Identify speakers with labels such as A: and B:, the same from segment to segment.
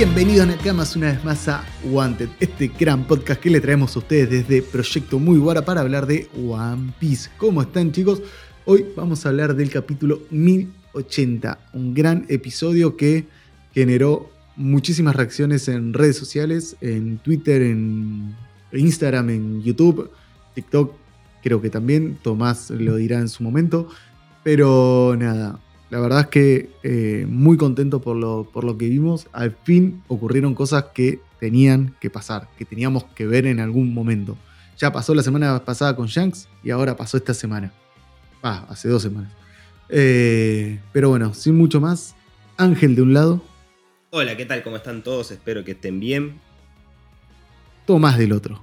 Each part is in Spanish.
A: Bienvenidos Nakamas una vez más a Wanted, este gran podcast que le traemos a ustedes desde Proyecto Muy Guara para hablar de One Piece. ¿Cómo están chicos? Hoy vamos a hablar del capítulo 1080, un gran episodio que generó muchísimas reacciones en redes sociales, en Twitter, en Instagram, en YouTube, TikTok, creo que también, Tomás lo dirá en su momento, pero nada, la verdad es que eh, muy contento por lo, por lo que vimos. Al fin ocurrieron cosas que tenían que pasar, que teníamos que ver en algún momento. Ya pasó la semana pasada con Shanks y ahora pasó esta semana. Ah, hace dos semanas. Eh, pero bueno, sin mucho más. Ángel de un lado.
B: Hola, ¿qué tal? ¿Cómo están todos? Espero que estén bien.
A: Tomás del otro.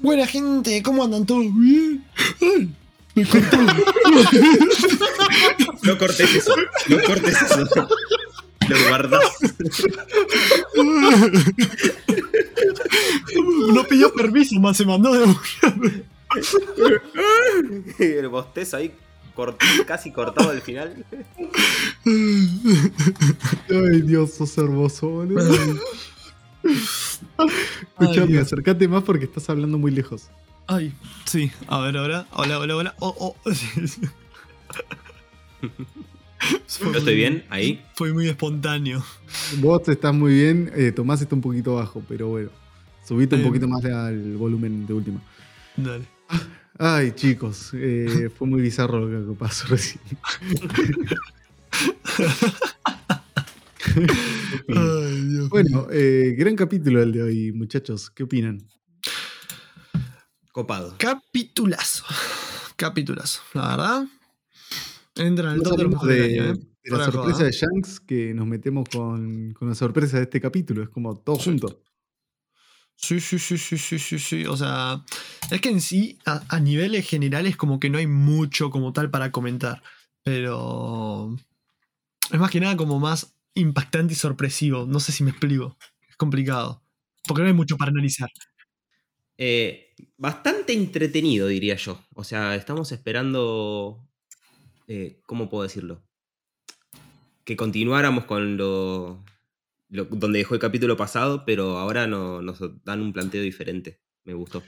C: Buena gente, ¿cómo andan todos? Bien. Ay, me cortó.
B: No cortes eso, no cortes eso. Lo guardás.
C: No pidió permiso, más se mandó de
B: El bostezo ahí cort- casi cortado al final.
A: Ay, Dios, sos hermoso, boludo. Escuchame, acércate más porque estás hablando muy lejos.
C: Ay, sí, a ver ahora. Hola, hola, hola. Oh, oh.
B: ¿Yo estoy bien? ¿Ahí?
C: Fue muy espontáneo.
A: Vos estás muy bien, eh, Tomás está un poquito bajo, pero bueno. Subite un poquito más al volumen de última.
C: Dale.
A: Ay, chicos, eh, fue muy bizarro lo que pasó recién.
C: Ay, Dios.
A: Bueno, eh, gran capítulo el de hoy, muchachos. ¿Qué opinan?
B: Copado.
C: Capitulazo. Capitulazo. La verdad. Entra en el top de los mejores
A: de,
C: del año, ¿eh?
A: de la sorpresa de Shanks que nos metemos con, con la sorpresa de este capítulo. Es como todo junto.
C: Sí, sí, sí, sí, sí, sí, sí. O sea, es que en sí, a, a niveles generales, como que no hay mucho como tal para comentar. Pero. Es más que nada como más impactante y sorpresivo. No sé si me explico. Es complicado. Porque no hay mucho para analizar.
B: Eh, bastante entretenido, diría yo. O sea, estamos esperando. Eh, ¿Cómo puedo decirlo? Que continuáramos con lo, lo- donde dejó el capítulo pasado, pero ahora no- nos dan un planteo diferente. Me gustó.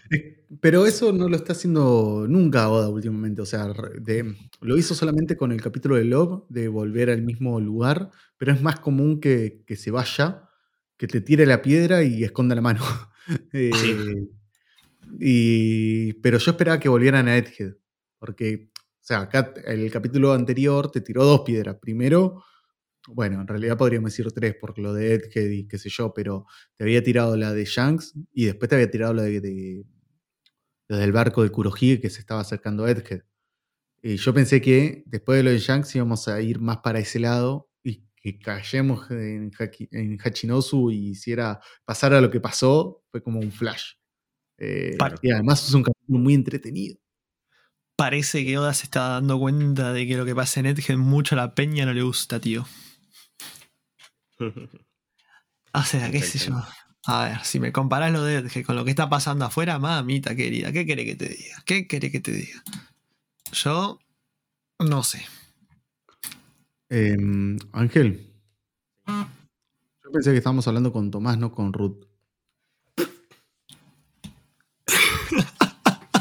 A: Pero eso no lo está haciendo nunca Oda últimamente. O sea, de- lo hizo solamente con el capítulo de Love, de volver al mismo lugar. Pero es más común que, que se vaya, que te tire la piedra y esconda la mano. Eh, y, pero yo esperaba que volvieran a Edgehead. Porque, sea, acá el capítulo anterior te tiró dos piedras. Primero, bueno, en realidad podríamos decir tres por lo de Edgehead y qué sé yo, pero te había tirado la de Shanks y después te había tirado la de, de- barco de Kurohige que se estaba acercando a Edgehead. Y yo pensé que después de lo de Shanks íbamos a ir más para ese lado y que cayemos en, Haki- en Hachinosu y hiciera pasara lo que pasó, fue como un flash. Eh, y además es un capítulo muy entretenido.
C: Parece que Oda se está dando cuenta de que lo que pasa en Edgehead mucho a la peña no le gusta, tío. O sea, qué sé yo. A ver, si me comparás lo de Edgehead con lo que está pasando afuera, mamita querida, ¿qué querés que te diga? ¿Qué querés que te diga? Yo no sé.
A: Em, Ángel. Yo pensé que estábamos hablando con Tomás, no con Ruth.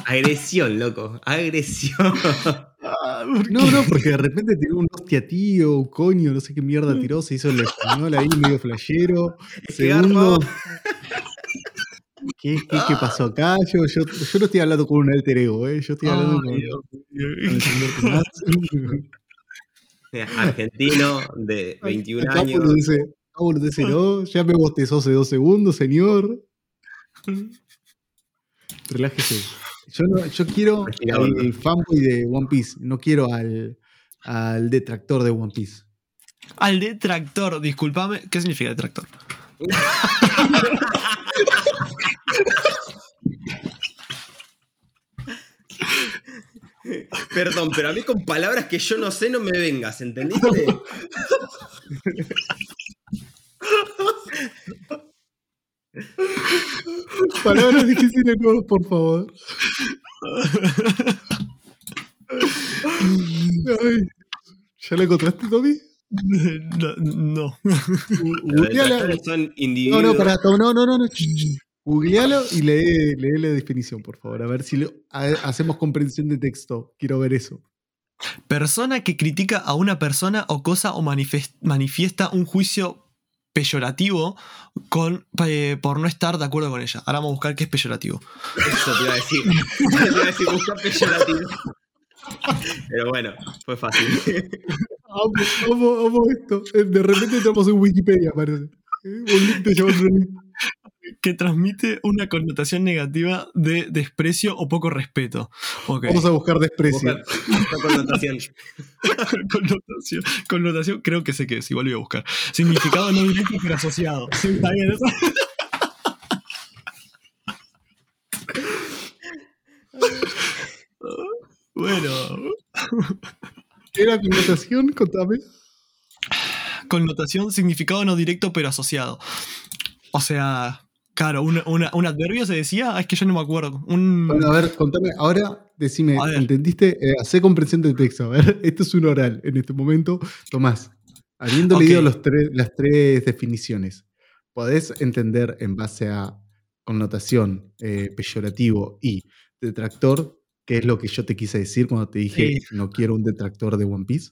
B: Agresión, loco. Agresión.
A: No, no, porque de repente tiró un hostia tío, coño, no sé qué mierda tiró, se hizo el español ahí medio flashero. Segundo. ¿qué, qué, qué pasó acá? Yo, yo, yo no estoy hablando con un alter ego, ¿eh? yo estoy hablando con, con el señor Tomás.
B: Argentino de 21
A: Acá
B: años.
A: acá boludece no, ya me bostezó hace dos segundos, señor. Relájese. Yo, no, yo quiero al fanboy de One Piece, no quiero al, al detractor de One Piece.
C: Al detractor, discúlpame, ¿qué significa detractor?
B: Perdón, pero a mí con palabras que yo no sé no me vengas, ¿entendiste?
A: Palabras difíciles, no, por favor. Ay. ¿Ya lo encontraste, Tommy?
C: No. no.
A: Googleala.
B: son
A: No,
B: individuos.
A: no, pará, no, no, no, no. no. Googlealo y lee, lee la definición, por favor. A ver si lo- a- hacemos comprensión de texto. Quiero ver eso.
C: Persona que critica a una persona o cosa o manifiesta un juicio peyorativo con, eh, por no estar de acuerdo con ella. Ahora vamos a buscar qué es peyorativo.
B: Eso te iba a decir. te iba a decir buscar peyorativo. Pero bueno, fue fácil.
A: Amo, amo, amo esto. Eh, De repente entramos en Wikipedia, parece. Eh, Un link te lleva a otro link.
C: Que transmite una connotación negativa de desprecio o poco respeto. Ok.
A: Vamos a buscar desprecio.
B: Connotación.
C: connotación, connotación, creo que sé qué es, igual voy a buscar. Significado no directo pero asociado. Sí, está bien eso. Bueno,
A: ¿Qué era connotación? Contame.
C: connotación, significado no directo pero asociado. O sea, claro, un, una- un adverbio se decía, Ah, es que yo no me acuerdo. Un,
A: Bueno, a ver, contame. Ahora, decime. ¿entendiste? Eh, hacé comprensión de texto. A ver, esto es un oral en este momento. Tomás, habiendo leído los tres, las tres definiciones, ¿podés entender en base a connotación, eh, peyorativo y detractor qué es lo que yo te quise decir cuando te dije
C: Sí.
A: no quiero un detractor de One Piece?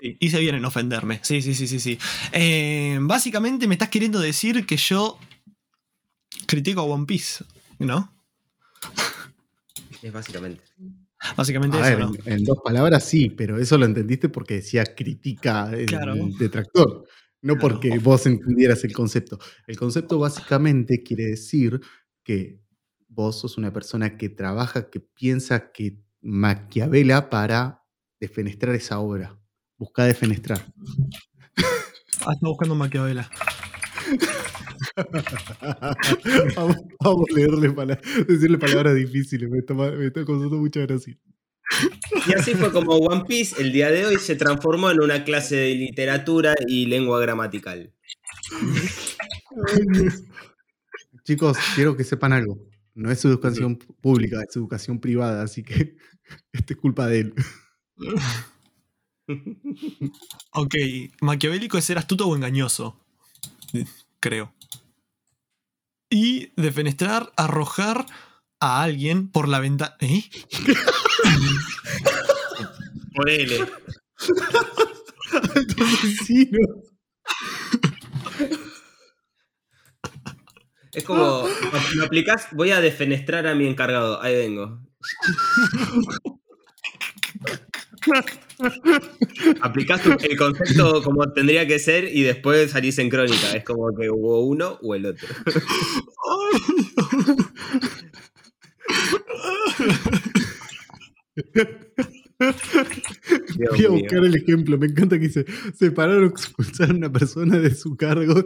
C: Sí, hice bien en ofenderme. Sí, sí, sí, sí, sí. Eh, básicamente me estás queriendo decir que yo critico a One Piece, ¿no?
B: Es básicamente.
C: Básicamente
A: A
C: eso,
A: ver,
C: ¿no?
A: en, en dos palabras sí, pero eso lo entendiste porque decía crítica el
C: Claro.
A: detractor, no
C: Claro.
A: porque vos entendieras el concepto. El concepto básicamente quiere decir que vos sos una persona que trabaja, que piensa, que maquiavela para defenestrar esa obra. Busca defenestrar.
C: Ah, está buscando Maquiavela.
A: vamos, vamos a leerle pala- decirle palabras difíciles, me está, me está causando mucha gracia.
B: Y así fue como One Piece el día de hoy se transformó en una clase de literatura y lengua gramatical.
A: Ay. Chicos, quiero que sepan algo. No es educación pública, es educación privada, así que esto es culpa de él.
C: Ok, maquiavélico es ser astuto o engañoso. Creo. Y defenestrar, arrojar a alguien por la ventana. ¿Eh?
B: Ponele. Es como, lo aplicás, voy a defenestrar a mi encargado. Ahí vengo. Aplicás tu- el concepto como tendría que ser y después salís en crónica. Es como que hubo uno o el otro. Dios
A: Voy a
B: mío.
A: buscar el ejemplo. Me encanta que dice: separar o expulsar a una persona de su cargo,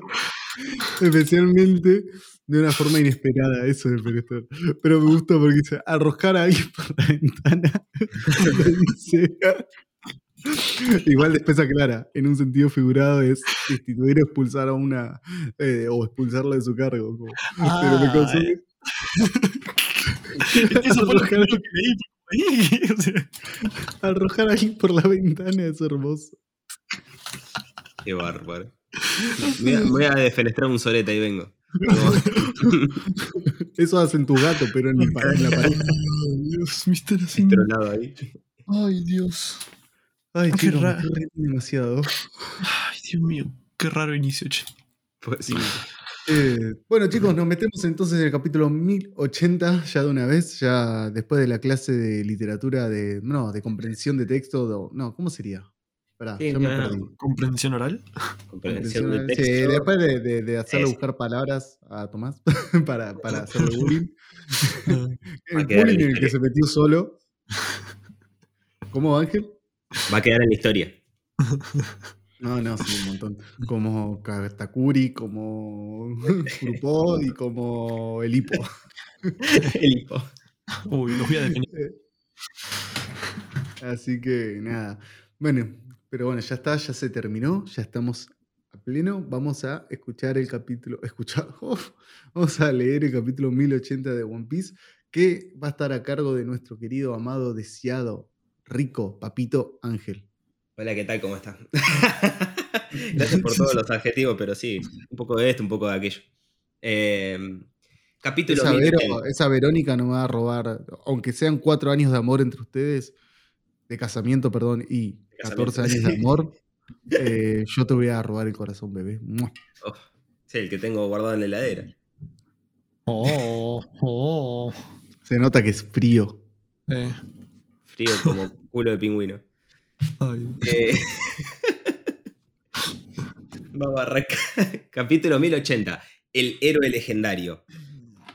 A: especialmente de una forma inesperada. Eso de defenestrar. Pero me gusta porque dice: arrojar a alguien por la ventana. Dice- Igual después aclara, en un sentido figurado es destituir o expulsar a una eh, o expulsarla de su cargo. como- pero me causó-
C: Eso fue lo que leí. O sea,
A: Arrojar a alguien por la ventana es hermoso.
B: Qué bárbaro. Voy a, voy a defenestrar un soleta y vengo.
A: Eso hacen tus gatos, pero en, pa- en la pared.
C: Ay, Dios, Mr. Sim.
B: Tronado ahí.
C: Ay, Dios.
A: Ay,
C: Qué raro.
A: demasiado.
C: Ay, Dios mío. Qué raro inicio, che.
B: Pues sí.
A: Eh, bueno, chicos, nos metemos entonces en el capítulo 1080 ya de una vez, ya después de la clase de literatura de. No, de comprensión de texto. de- no, ¿cómo sería? Pará,
B: Sí,
A: me perdí.
C: ¿Comprensión oral?
B: Comprensión de
A: Sí,
B: texto.
A: después de, de-
B: Es-
A: buscar palabras a Tomás para, para hacerle bullying. El bullying en el que se metió solo. ¿Cómo, Ángel?
B: Va a quedar en la historia.
A: No, no, sí, un montón. Como Katakuri, como Grupó y como el hipo.
B: El hipo.
C: Uy, los voy a definir.
A: Así que nada. Bueno, pero bueno, ya está, ya se terminó, ya estamos a pleno. Vamos a escuchar el capítulo, escuchar, vamos a leer el capítulo 1080 de One Piece, que va a estar a cargo de nuestro querido, amado, deseado, rico, papito Ángel.
B: Hola, ¿qué tal? ¿Cómo estás? Gracias por todos los adjetivos, pero sí, un poco de esto, un poco de aquello. Eh, capítulo
A: Esa,
B: 1080.
A: Vero- esa Verónica no me va a robar, aunque sean cuatro años de amor entre ustedes, de casamiento, perdón, y
B: De casamiento.
A: 14 años de amor, eh, yo te voy a robar el corazón, bebé.
B: Oh, sí, el que tengo guardado en la heladera.
C: Oh, oh.
A: Se nota que es frío.
C: Eh,
B: Frío como culo de pingüino.
C: ay.
B: Eh, Vamos a arrancar. Capítulo 1080. El héroe legendario.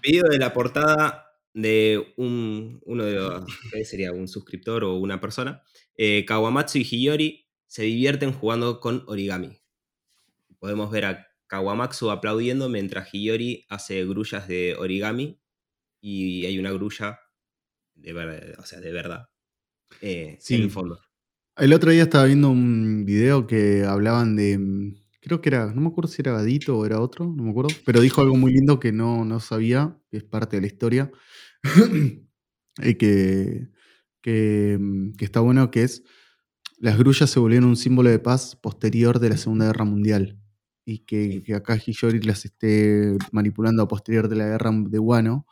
B: Video de la portada de un, uno de los, ¿qué sería? Un suscriptor o una persona. Eh, Kawamatsu y Hiyori se divierten jugando con origami. Podemos ver a Kawamatsu aplaudiendo mientras Hiyori hace grullas de origami y hay una grulla de, ver- o sea, de verdad eh,
A: Sí.
B: en el fondo.
A: El otro día estaba viendo un video que hablaban de. mm, Creo que era. No me acuerdo si era Gadito o era otro, no me acuerdo. Pero dijo algo muy lindo que no, no sabía, que es parte de la historia. y que, que, mm, que está bueno, que es. Las grullas se volvieron un símbolo de paz posterior de la Segunda Guerra Mundial. Y que, que acá Hiyori las esté manipulando a posterior de la guerra de Wano.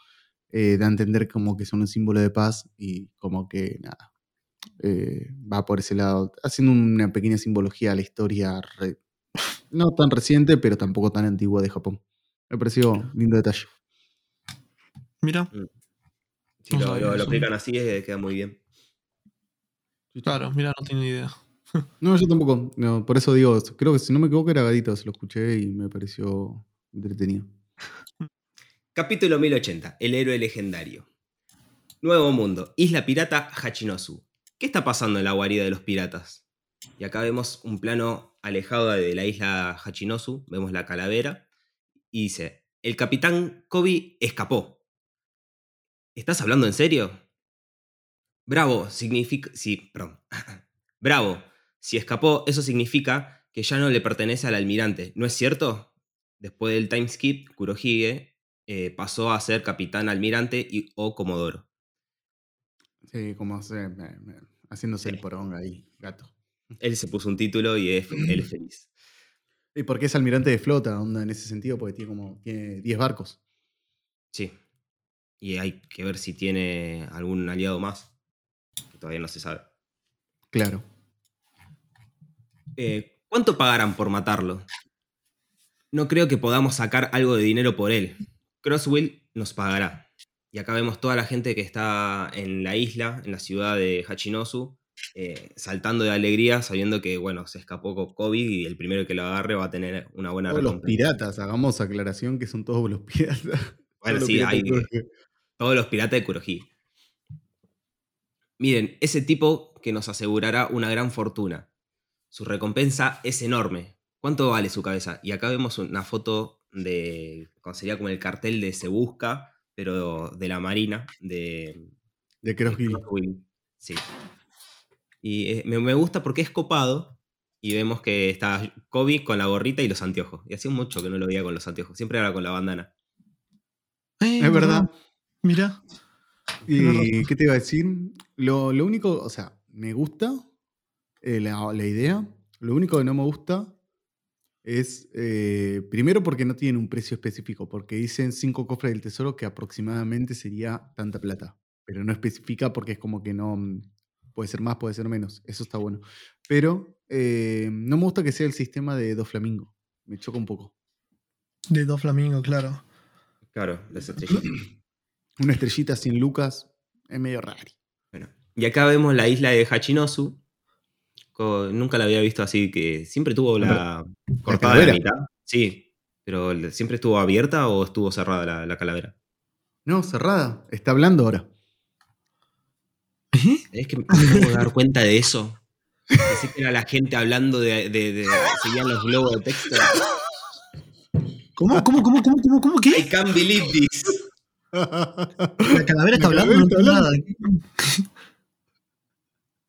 A: eh, da a entender como que son un símbolo de paz y como que nada eh, va por ese lado, haciendo una pequeña simbología a la historia re- no tan reciente, pero tampoco tan antigua de Japón. Me pareció un lindo detalle.
C: Mira,
B: Si
C: No
B: lo,
C: sabía
B: lo- lo
C: eso.
B: explican así, eh, queda muy bien.
C: claro, mira, no tengo ni idea.
A: No, yo tampoco. no, por eso digo, creo que si no me equivoco era Gadito, se lo escuché y me pareció entretenido.
B: Capítulo 1080. El héroe legendario. Nuevo mundo. Isla pirata Hachinosu. ¿Qué está pasando en la guarida de los piratas? Y acá vemos un plano alejado de la isla Hachinosu. Vemos la calavera. Y dice, el capitán Kobe escapó. ¿Estás hablando en serio? Bravo, significa... Sí, perdón. Bravo. Si escapó, eso significa que ya no le pertenece al almirante, ¿no es cierto? Después del time skip, Kurohige eh, pasó a ser capitán almirante y, o comodoro.
A: Sí, como se- haciéndose el poronga ahí, gato.
B: Él se puso un título y es- él es feliz.
A: Y porque es almirante de flota, onda, en ese sentido, porque tiene como tiene 10 barcos.
B: Sí. Y hay que ver si tiene algún aliado más. Que todavía no se sabe.
A: Claro.
B: Eh, ¿Cuánto pagarán por matarlo? No creo que podamos sacar algo de dinero por él. Crosswill nos pagará. Y acá vemos toda la gente que está en la isla, en la ciudad de Hachinosu, eh, saltando de alegría, sabiendo que, bueno, se escapó con COVID y el primero que lo agarre va a tener una buena
A: Todos los
B: recompensa.
A: piratas, hagamos aclaración que son todos los piratas.
B: Bueno,
A: Todos los
B: sí,
A: piratas
B: hay
A: que-
B: todos los piratas de Kurohige. Miren, ese tipo que nos asegurará una gran fortuna. Su recompensa es enorme. ¿Cuánto vale su cabeza? Y acá vemos una foto de. sería como el cartel de Se Busca, pero de la Marina, de.
A: De.
B: Sí. Y eh, me, gusta porque es copado. Y vemos que está Kobe con la gorrita y los anteojos. Y hacía mucho que no lo veía con los anteojos. Siempre era con la bandana.
A: Es verdad.
C: Mira,
A: ¿Y qué te iba a decir? Lo, lo único, o sea, me gusta eh, la, la idea. Lo único que no me gusta es, eh, primero porque no tienen un precio específico, porque dicen cinco cofres del tesoro que aproximadamente sería tanta plata, pero no especifica porque es como que no, mm, puede ser más, puede ser menos, eso está bueno. Pero eh, no me gusta que sea el sistema de dos flamingos, me choca un poco.
C: de dos flamingos, claro.
B: Claro, las estrellitas.
A: Una estrellita sin Lucas es medio raro.
B: Bueno, y acá vemos la isla de Hachinosu. Nunca la había visto así, que siempre tuvo la cortada de la mitad. Sí, pero ¿le- ¿siempre estuvo abierta o estuvo cerrada la, la calavera?
A: No, cerrada, está hablando ahora.
C: ¿Eh?
B: Es que me de dar cuenta de eso. Pensé que era la gente hablando de. de, de- seguían los globos de texto.
C: ¿Cómo, cómo, cómo, cómo, cómo, cómo
B: I
C: qué?
B: can't believe this.
C: La calavera está
A: La
C: hablando, no
A: está
C: nada.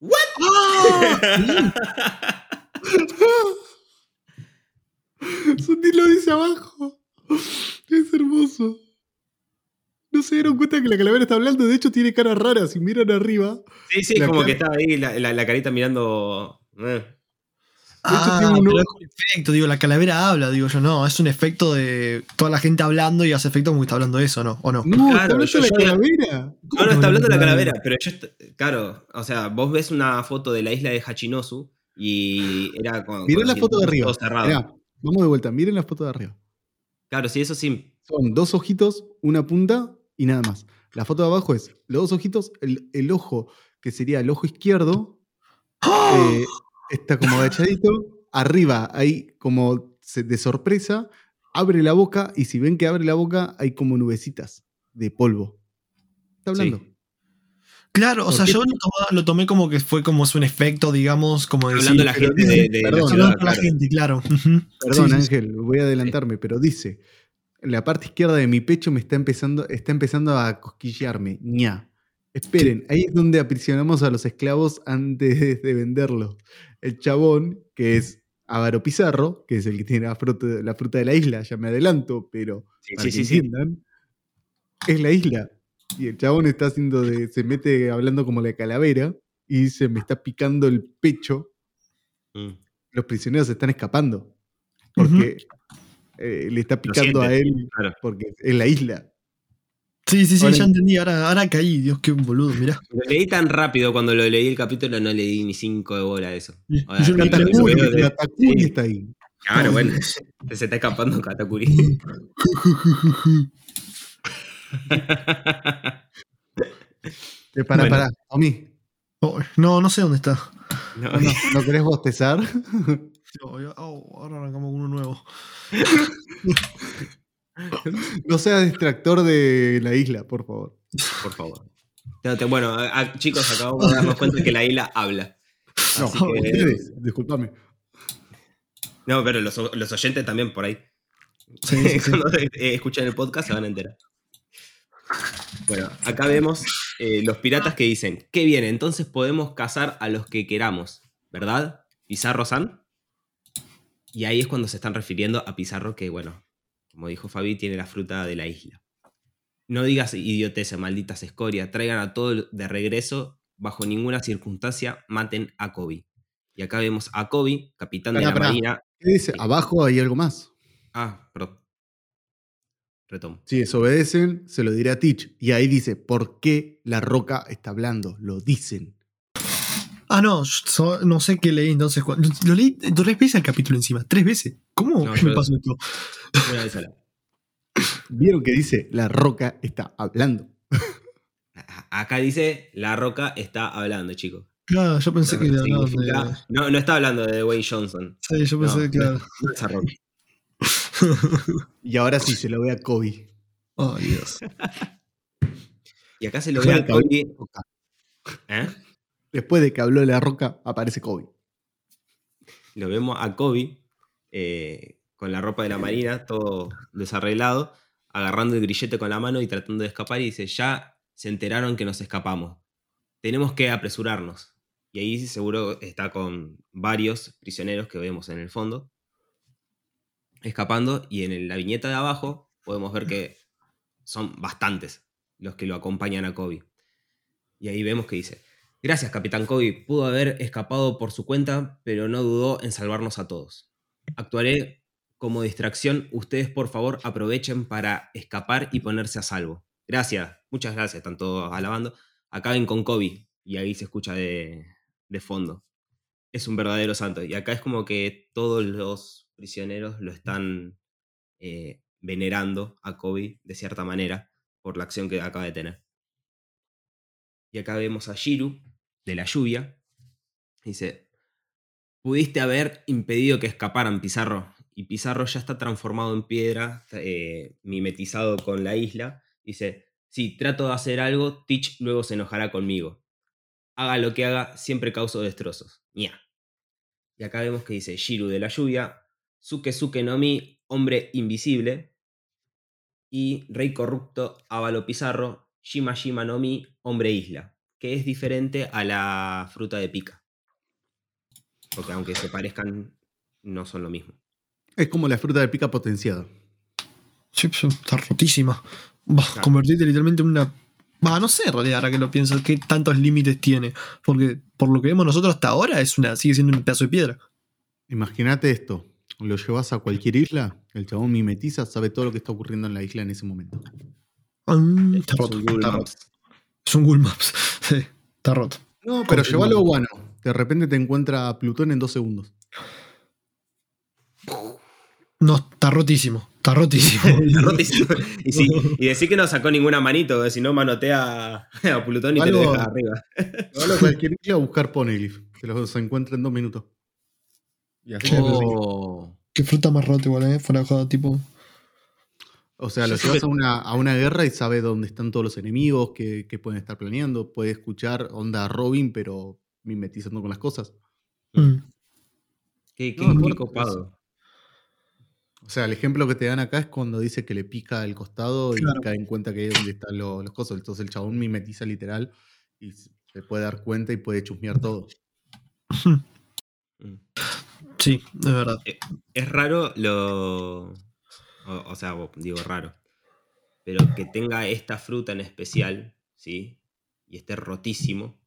A: Sutil lo dice abajo. Es hermoso. No se dieron cuenta que la calavera está hablando. De hecho, tiene caras raras. Si miran arriba,
B: Sí, sí,
A: La
B: como
A: cara-
B: que estaba ahí la, la- la carita mirando. eh.
C: Ah,
A: tiene un
C: pero
A: ojo.
C: es un efecto, digo, la calavera habla, digo yo, no, es un efecto de toda la gente hablando y hace efecto como que está hablando de eso, ¿no? ¿O no?
A: No,
B: Claro,
A: ¿está hablando de la calavera?
B: No, no, está hablando de la
C: Calavera.
B: pero yo, claro, o sea, vos ves una foto de la isla de Hachinosu y era con.
A: Mirá
B: con
A: la foto de arriba.
B: todo cerrado.
A: Mirá, vamos de vuelta, miren la foto de arriba.
B: Claro, sí, eso sí.
A: Son dos ojitos, una punta y nada más. La foto de abajo es los dos ojitos, el, el ojo, que sería el ojo izquierdo, eh, está como agachadito. Arriba, ahí como de sorpresa, abre la boca y si ven que abre la boca, hay como nubecitas de polvo. Está hablando.
B: Sí.
C: Claro, o
A: ¿Por
C: sea,
A: qué?
C: yo lo, tomé como que fue como es un efecto, digamos, como decir.
B: Hablando la
A: pero
B: gente
A: dice-
B: de, de la
A: perdón,
B: ciudad.
C: hablando con la
B: claro.
C: gente, claro.
A: Perdón,
C: Sí, sí, sí.
A: Ángel, voy a adelantarme, pero dice, la parte izquierda de mi pecho me está empezando, está empezando a cosquillearme. ña. Esperen, ahí es donde aprisionamos a los esclavos antes de venderlos. El chabón, que es Ávaro Pizarro, que es el que tiene la fruta, la fruta de la isla, ya me adelanto, pero
B: Sí,
A: para
B: sí,
A: que
B: sí, sí.
A: entiendan, es la isla. Y el chabón está haciendo de, se mete hablando como la calavera y se me está picando el pecho
B: Mm.
A: los prisioneros se están escapando. Porque eh, le está picando a él
B: claro.
A: porque es la isla.
C: Sí, sí, sí,
A: Ahora-
C: ya entendí. Ahora, ahora caí. Dios, qué boludo, mirá.
B: Lo leí tan rápido cuando lo leí el capítulo, no le di ni cinco de bola a eso. Ahora,
C: Yo lo
A: Katakuri,
B: de-
A: está ahí.
B: Claro, bueno, se está escapando Katakuri.
A: Eh, pará,
B: Bueno.
A: pará, Tommy,
C: Oh, no, no sé dónde está.
B: No,
A: ¿no, no querés bostezar?
C: Oh, oh, ahora arrancamos con uno nuevo.
A: no seas distractor de la isla, por favor.
B: por favor. No, te- Bueno, a- chicos, acabamos de darnos cuenta que la isla habla.
A: No,
B: que-
A: disculpame.
B: No, pero los, los oyentes también por ahí.
C: Sí, sí, sí.
B: Cuando eh, escuchan el podcast se van a enterar. Bueno, acá vemos eh, los piratas que dicen, qué bien, entonces podemos cazar a los que queramos, ¿verdad? Pizarro San. Y ahí es cuando se están refiriendo a Pizarro que, bueno, como dijo Fabi, tiene la fruta de la isla. No digas idioteza, malditas escoria, traigan a todo de regreso, bajo ninguna circunstancia maten a Kobe. Y acá vemos a Kobe, capitán de la
A: pará.
B: marina.
A: ¿Qué dice? Abajo hay algo más.
B: Ah, perdón. Retomo.
A: Si desobedecen, se lo diré a Teach. Y ahí dice, ¿por qué la roca está hablando? Lo dicen.
C: Ah, no, so- no sé qué leí entonces. Lo leí tres veces el capítulo encima. ¿Tres veces? ¿Cómo
B: No,
C: me
B: yo-
C: pasó esto?
B: Una vez sola.
A: ¿Vieron que dice, la roca está hablando?
B: A- Acá dice, la roca está hablando, chicos.
C: Claro, yo pensé que
B: Claro,
C: hablaban
B: significa-
C: de.
B: no, no está hablando de Dwayne Johnson.
C: Sí, yo pensé,
B: No.
C: claro.
B: no esa roca.
A: Y ahora sí se lo ve a Kobe.
C: Ay, Dios.
B: Y acá se lo ve a
A: que
B: Kobe. ¿eh?
A: Después de que habló de la roca, aparece Kobe.
B: Lo vemos a Kobe eh, con la ropa de la marina, todo desarreglado, agarrando el grillete con la mano y tratando de escapar. Y dice: Ya se enteraron que nos escapamos. Tenemos que apresurarnos. Y ahí seguro está con varios prisioneros que vemos en el fondo, escapando. Y en la viñeta de abajo podemos ver que son bastantes los que lo acompañan a Kobe. Y ahí vemos que dice: Gracias, Capitán Kobe. Pudo haber escapado por su cuenta, pero no dudó en salvarnos a todos. Actuaré como distracción. Ustedes, por favor, aprovechen para escapar y ponerse a salvo. Gracias, muchas gracias, están todos alabando. Acaben con Kobe. Y ahí se escucha de, fondo. Es un verdadero santo. Y acá es como que todos los prisioneros lo están eh, venerando a Kobe de cierta manera por la acción que acaba de tener. Y acá vemos a Shiru, de la lluvia. Dice, pudiste haber impedido que escaparan, Pizarro. Y Pizarro ya está transformado en piedra, eh, mimetizado con la isla. Dice, si trato de hacer algo, Teach luego se enojará conmigo. Haga lo que haga, siempre causo destrozos. Ña. Y acá vemos que dice Shiru de la lluvia, Suke Suke no Mi, hombre invisible. Y Rey Corrupto, Ávalo Pizarro, Shima Shima no Mi, hombre isla. Que es diferente a la fruta de pica. Porque aunque se parezcan, no son lo mismo.
A: Es como la fruta de pica potenciada.
C: Sí, está rotísima. Va,
B: Claro.
C: convertirte literalmente en una. Va, no sé en realidad, ahora que lo pienso, qué tantos límites tiene. Porque por lo que vemos nosotros hasta ahora es una, sigue siendo un pedazo de piedra.
A: Imagínate esto. Lo llevas a cualquier isla, el chabón mimetiza, sabe todo lo que está ocurriendo en la isla en ese momento.
C: Mm,
B: Es
C: está roto,
B: un Google
C: está
B: Maps.
C: roto. Es un Google Maps. Sí, está roto.
A: No, pero llévalo bueno. De repente te encuentra a Plutón en dos segundos.
C: No, está rotísimo. Está rotísimo.
B: Está rotísimo. y, sí, y decir que no sacó ninguna manito, que si no manotea a Plutón y te lo deja arriba.
A: A cualquier isla a buscar Poneglyph. Te los encuentra en dos minutos. Y así.
B: Oh.
C: Qué fruta más rota igual, ¿eh? Fuera de tipo.
A: O sea, lo llevas a una, a una guerra y sabe dónde están todos los enemigos, qué, qué pueden estar planeando. Puede escuchar onda Robin, pero mimetizando con las cosas.
C: mm.
B: Qué, qué-
A: No,
B: qué
A: no,
B: copado.
A: O sea, el ejemplo que te dan acá es cuando dice que le pica el costado y cae en cuenta que ahí es donde están lo- los cosas. Entonces el chabón mimetiza literal y se puede dar cuenta y puede chusmear todo.
B: Mm.
C: Sí, es verdad.
B: Es raro lo. O, o sea, digo raro. Pero que tenga esta fruta en especial, ¿sí? Y esté rotísimo.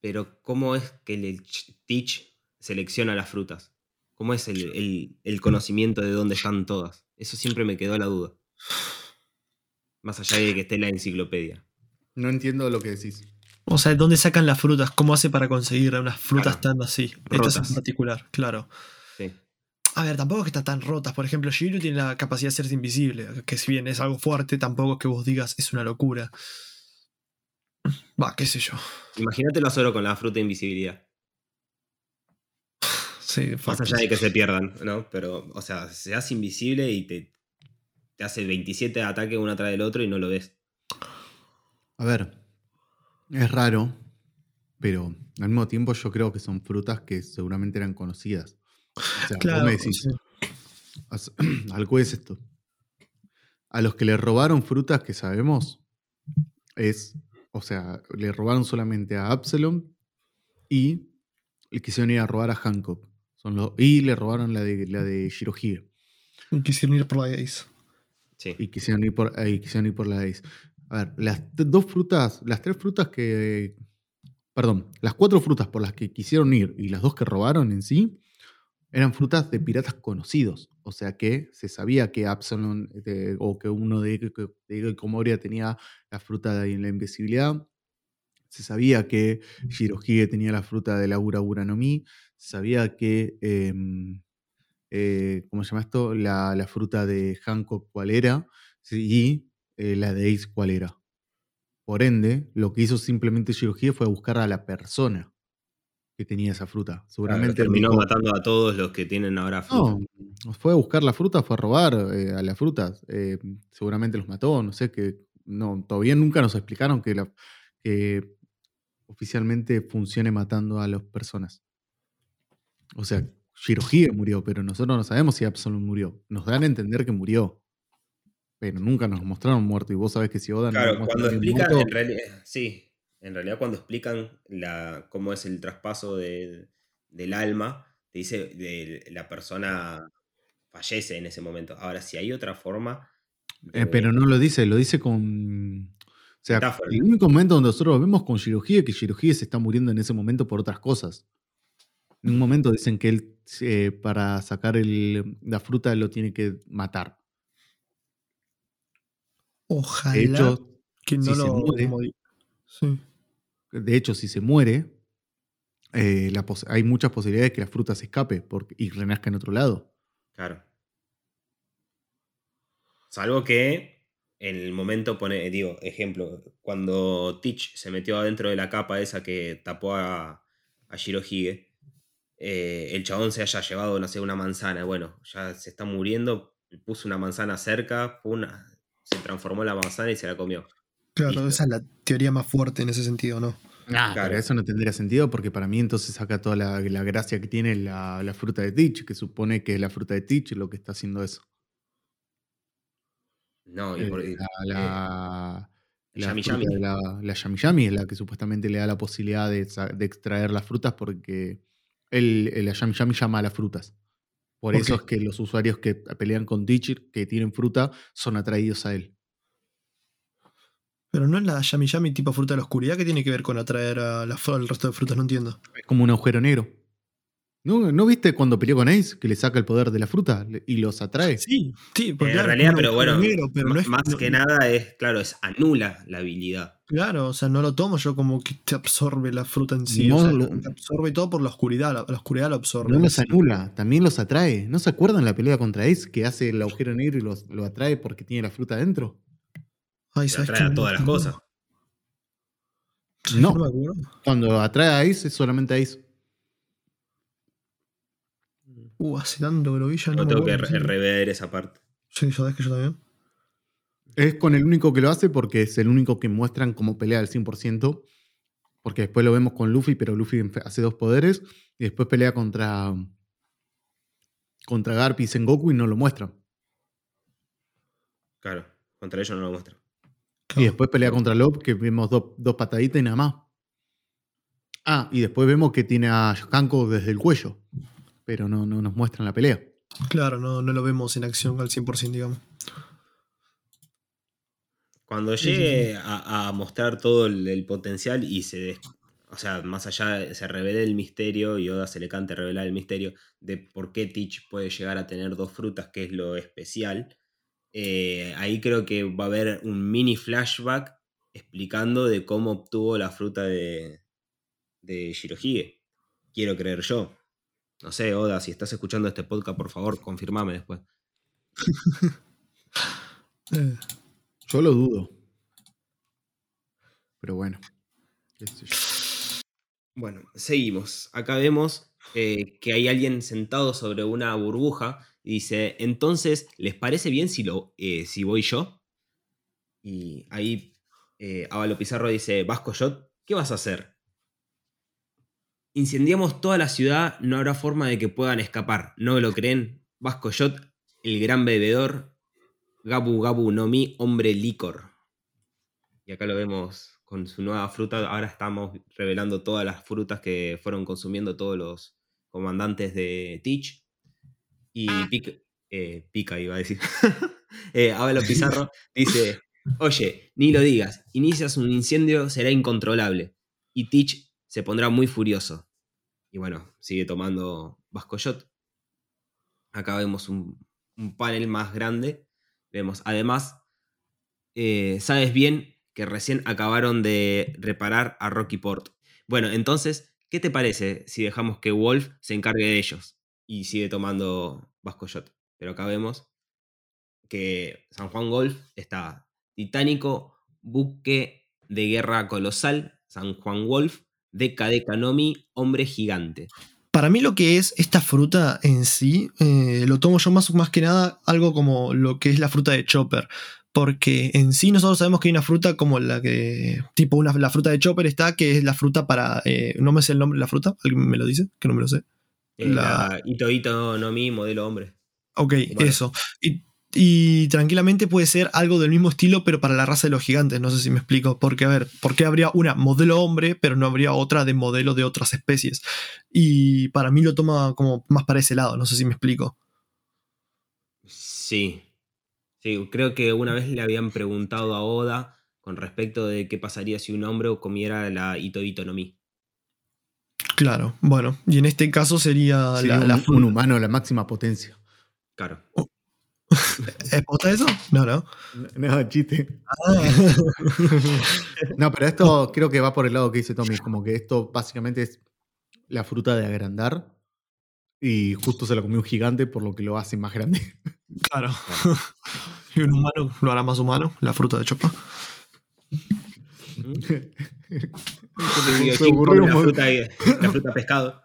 B: Pero, ¿cómo es que el ch- Teach selecciona las frutas? ¿Cómo es el, el- el conocimiento de dónde están todas? Eso siempre me quedó la duda. Más allá de que esté en la enciclopedia.
A: No entiendo lo que decís.
C: O sea, ¿dónde sacan las frutas? ¿Cómo hace para conseguir unas frutas
B: Claro.
C: tan así? Estas en
B: Rotas.
C: particular, claro.
B: Sí.
C: A ver, tampoco es que están tan rotas. Por ejemplo, Shiro tiene la capacidad de hacerse invisible. Que si bien es algo fuerte, tampoco es que vos digas es una locura. Va, qué sé yo.
B: Imagínatelo solo con la fruta de invisibilidad.
C: Sí,
B: Más allá de que se pierdan, ¿no? Pero, o sea, se hace invisible y te, te hace 27 ataques uno atrás del otro y no lo ves.
A: A ver, es raro, pero al mismo tiempo yo creo que son frutas que seguramente eran conocidas. O sea,
C: Claro,
A: vos me decís, algo es esto. A los que le robaron frutas que sabemos, es, o sea, le robaron solamente a Absalom y le quisieron ir a robar a Hancock. Son los, y le robaron la de, la de Shirohige.
C: Y Quisieron ir por la Ace.
B: Sí.
A: Y quisieron ir por, y quisieron ir por la Ace. A ver, las dos frutas, las tres frutas que. Perdón, las cuatro frutas por las que quisieron ir y las dos que robaron en sí eran frutas de piratas conocidos. O sea que se sabía que Absalom eh, o que uno de, de, de Comoria tenía la fruta de la invisibilidad. Se sabía que Shirohige tenía la fruta de la Ura Ura no Mi. Se sabía que. em, eh, ¿Cómo se llama esto? La, fruta de Hancock, ¿cuál era? Y eh, la de Ace, ¿cuál era? Por ende, lo que hizo simplemente Shirohige fue buscar a la persona que tenía esa fruta.
B: Claro,
A: Seguramente
B: terminó
A: dijo,
B: matando a todos los que tienen ahora fruta.
A: no, fue a buscar la fruta, fue a robar eh, a las frutas. eh, seguramente los mató, no sé, que no, todavía nunca nos explicaron que, la, que oficialmente funcione matando a las personas. O sea, Shirohige murió, pero nosotros no sabemos si Absalom murió. Nos dan a entender que murió. Pero nunca nos mostraron muerto. Y vos sabés que si Oda
B: Claro, cuando
A: a alguien
B: explican,
A: muerto,
B: en realidad, sí, en realidad cuando explican la, cómo es el traspaso de- del alma, te dice de la persona fallece en ese momento. Ahora, si hay otra forma...
A: Eh,
B: eh,
A: pero no lo dice, lo dice con. O sea,
B: Metáfora.
A: el único momento donde nosotros lo vemos con Shirohige es que Shirohige se está muriendo en ese momento por otras cosas. En un momento dicen que él, eh, para sacar el- la fruta, lo tiene que matar.
C: Ojalá
A: De hecho,
C: que no
A: si se
C: lo
A: muere-
C: modi- Sí.
A: De hecho, si se muere, eh, hay muchas posibilidades que la fruta se escape y renazca en otro lado.
B: Claro. Salvo que en el momento pone, digo, ejemplo, cuando Teach se metió adentro de la capa esa que tapó a, a Shirohige, eh, el chabón se haya llevado, no sé, una manzana. Bueno, ya se está muriendo, puso una manzana cerca, una, se transformó en la manzana y se la comió.
C: Claro,
B: Listo.
C: esa es la teoría más fuerte en ese sentido, ¿no?
A: Ah,
B: Claro.
A: pero eso no tendría sentido porque para mí entonces saca toda la, la gracia que tiene la, la fruta de Teach, que supone que la fruta de Teach lo que está haciendo eso.
B: No, y
A: Eh,
B: por-
A: la, la,
B: el
A: la
B: yami yami.
A: de la, la yami yami es la que supuestamente le da la posibilidad de, de extraer las frutas porque el, el yami yami llama a las frutas. Por eso es que los usuarios que pelean con Teach, que tienen fruta, son atraídos a él.
C: Pero no es la Yami Yami tipo fruta de la oscuridad que tiene que ver con atraer a la, fru- al resto de frutas, no entiendo.
A: Es como un agujero negro. ¿No, ¿No viste cuando peleó con Ace que le saca el poder de la fruta y los atrae?
C: Sí, sí, porque
B: En
C: claro,
B: realidad, pero bueno,
C: negro, pero no es-
B: más
C: no-
B: que nada es, claro, es anula la habilidad.
C: Claro, o sea, no lo tomo yo como que te absorbe la fruta en sí.
A: No
C: o sea,
A: lo-
C: te absorbe todo por la oscuridad. La, la oscuridad lo absorbe.
A: No los
C: Sí.
A: anula, también los atrae. ¿No se acuerdan la pelea contra Ace que hace el agujero negro y los, lo atrae porque tiene la fruta adentro?
C: Ay,
B: Se
C: ¿sabes
B: atrae a todas las cosas.
C: ¿sabes qué
A: No. Cuando atrae a Ace es solamente a Ace.
C: Uh, hace tanto que lo vi ya no
B: tengo que re- rever esa parte.
C: Sí, sabes que yo también.
A: Es con el único que lo hace porque es el único que muestran como pelea al 100%. Porque después lo vemos con Luffy, pero Luffy hace dos poderes. Y después pelea contra. Contra Garp y Sengoku y no lo muestran.
B: Claro, contra ellos no lo
A: Y después pelea contra Lop, que vemos dos, dos pataditas y nada más. Ah, y después vemos que tiene a Hanko desde el cuello. Pero no, no nos muestran la pelea.
C: Claro, no, no lo vemos en acción al 100%, digamos.
B: Cuando llegue a, a mostrar todo el, el potencial y se des- o sea, más allá se revele el misterio y Oda se le cante revelar el misterio de por qué Teach puede llegar a tener dos frutas, que es lo especial. Eh, ahí creo que va a haber un mini flashback explicando de cómo obtuvo la fruta de, de Shirohige. Quiero creer yo. No sé, Oda, si estás escuchando este podcast, por favor, confirmame después.
C: Eh,
A: Yo lo dudo. Pero bueno.
B: Bueno, seguimos. Acá vemos eh, que hay alguien sentado sobre una burbuja dice, entonces, ¿les parece bien si, lo, eh, si voy yo? Y ahí eh, Pizarro dice, Vasco Shot, ¿qué vas a hacer? Incendiamos toda la ciudad, no habrá forma de que puedan escapar. ¿No lo creen? Vasco Shot, el gran bebedor, Gabu Gabu no mi, hombre licor. Y acá lo vemos con su nueva fruta. Ahora estamos revelando todas las frutas que fueron consumiendo todos los comandantes de Teach. Y Pica, eh, Pica iba a decir. eh, Ávalo Pizarro dice: Oye, ni lo digas, inicias un incendio, será incontrolable. Y Teach se pondrá muy furioso. Y bueno, sigue tomando Vasco Shot. Acá vemos un, un panel más grande. Vemos, además, eh, sabes bien que recién acabaron de reparar a Rocky Port. Bueno, entonces, ¿qué te parece si dejamos que Wolf se encargue de ellos? Y sigue tomando Vasco Shot. Pero acá vemos que San Juan Golf está titánico, buque de guerra colosal, San Juan Wolf, Deca de Kanomi, hombre gigante.
C: Para mí lo que es esta fruta en sí, eh, lo tomo yo más, más que nada algo como lo que es la fruta de Chopper. Porque en sí nosotros sabemos que hay una fruta como la que, tipo una, la fruta de Chopper está, que es la fruta para, eh, no me sé el nombre de la fruta, ¿alguien me lo dice? Que no me lo sé.
B: Eh,
C: La-
B: la Ito Ito no mi, modelo hombre.
C: Ok, eso. Y, y tranquilamente puede ser algo del mismo estilo, pero para la raza de los gigantes. No sé si me explico. Porque, a ver, ¿por qué habría una modelo hombre, pero no habría otra de modelo de otras especies? Y para mí lo toma como más para ese lado. No sé si me explico.
B: Sí. Sí, creo que una vez le habían preguntado a Oda con respecto de qué pasaría si un hombre comiera la Ito Ito no Mi.
C: Claro, bueno. Y en este caso sería,
A: Sería
C: la,
A: un,
C: la
A: un
C: fruta.
A: humano la máxima potencia.
B: Claro.
C: ¿Es posta eso? No, no.
A: No, chiste.
C: Ah.
A: No, pero esto creo que va por el lado que dice Tommy. Como que esto básicamente es la fruta de agrandar. Y justo se la comió un gigante, por lo que lo hace más grande.
C: claro. y un humano lo hará más humano, la fruta de chopa.
A: Se ocurrieron
B: la, fruta, la fruta pescado.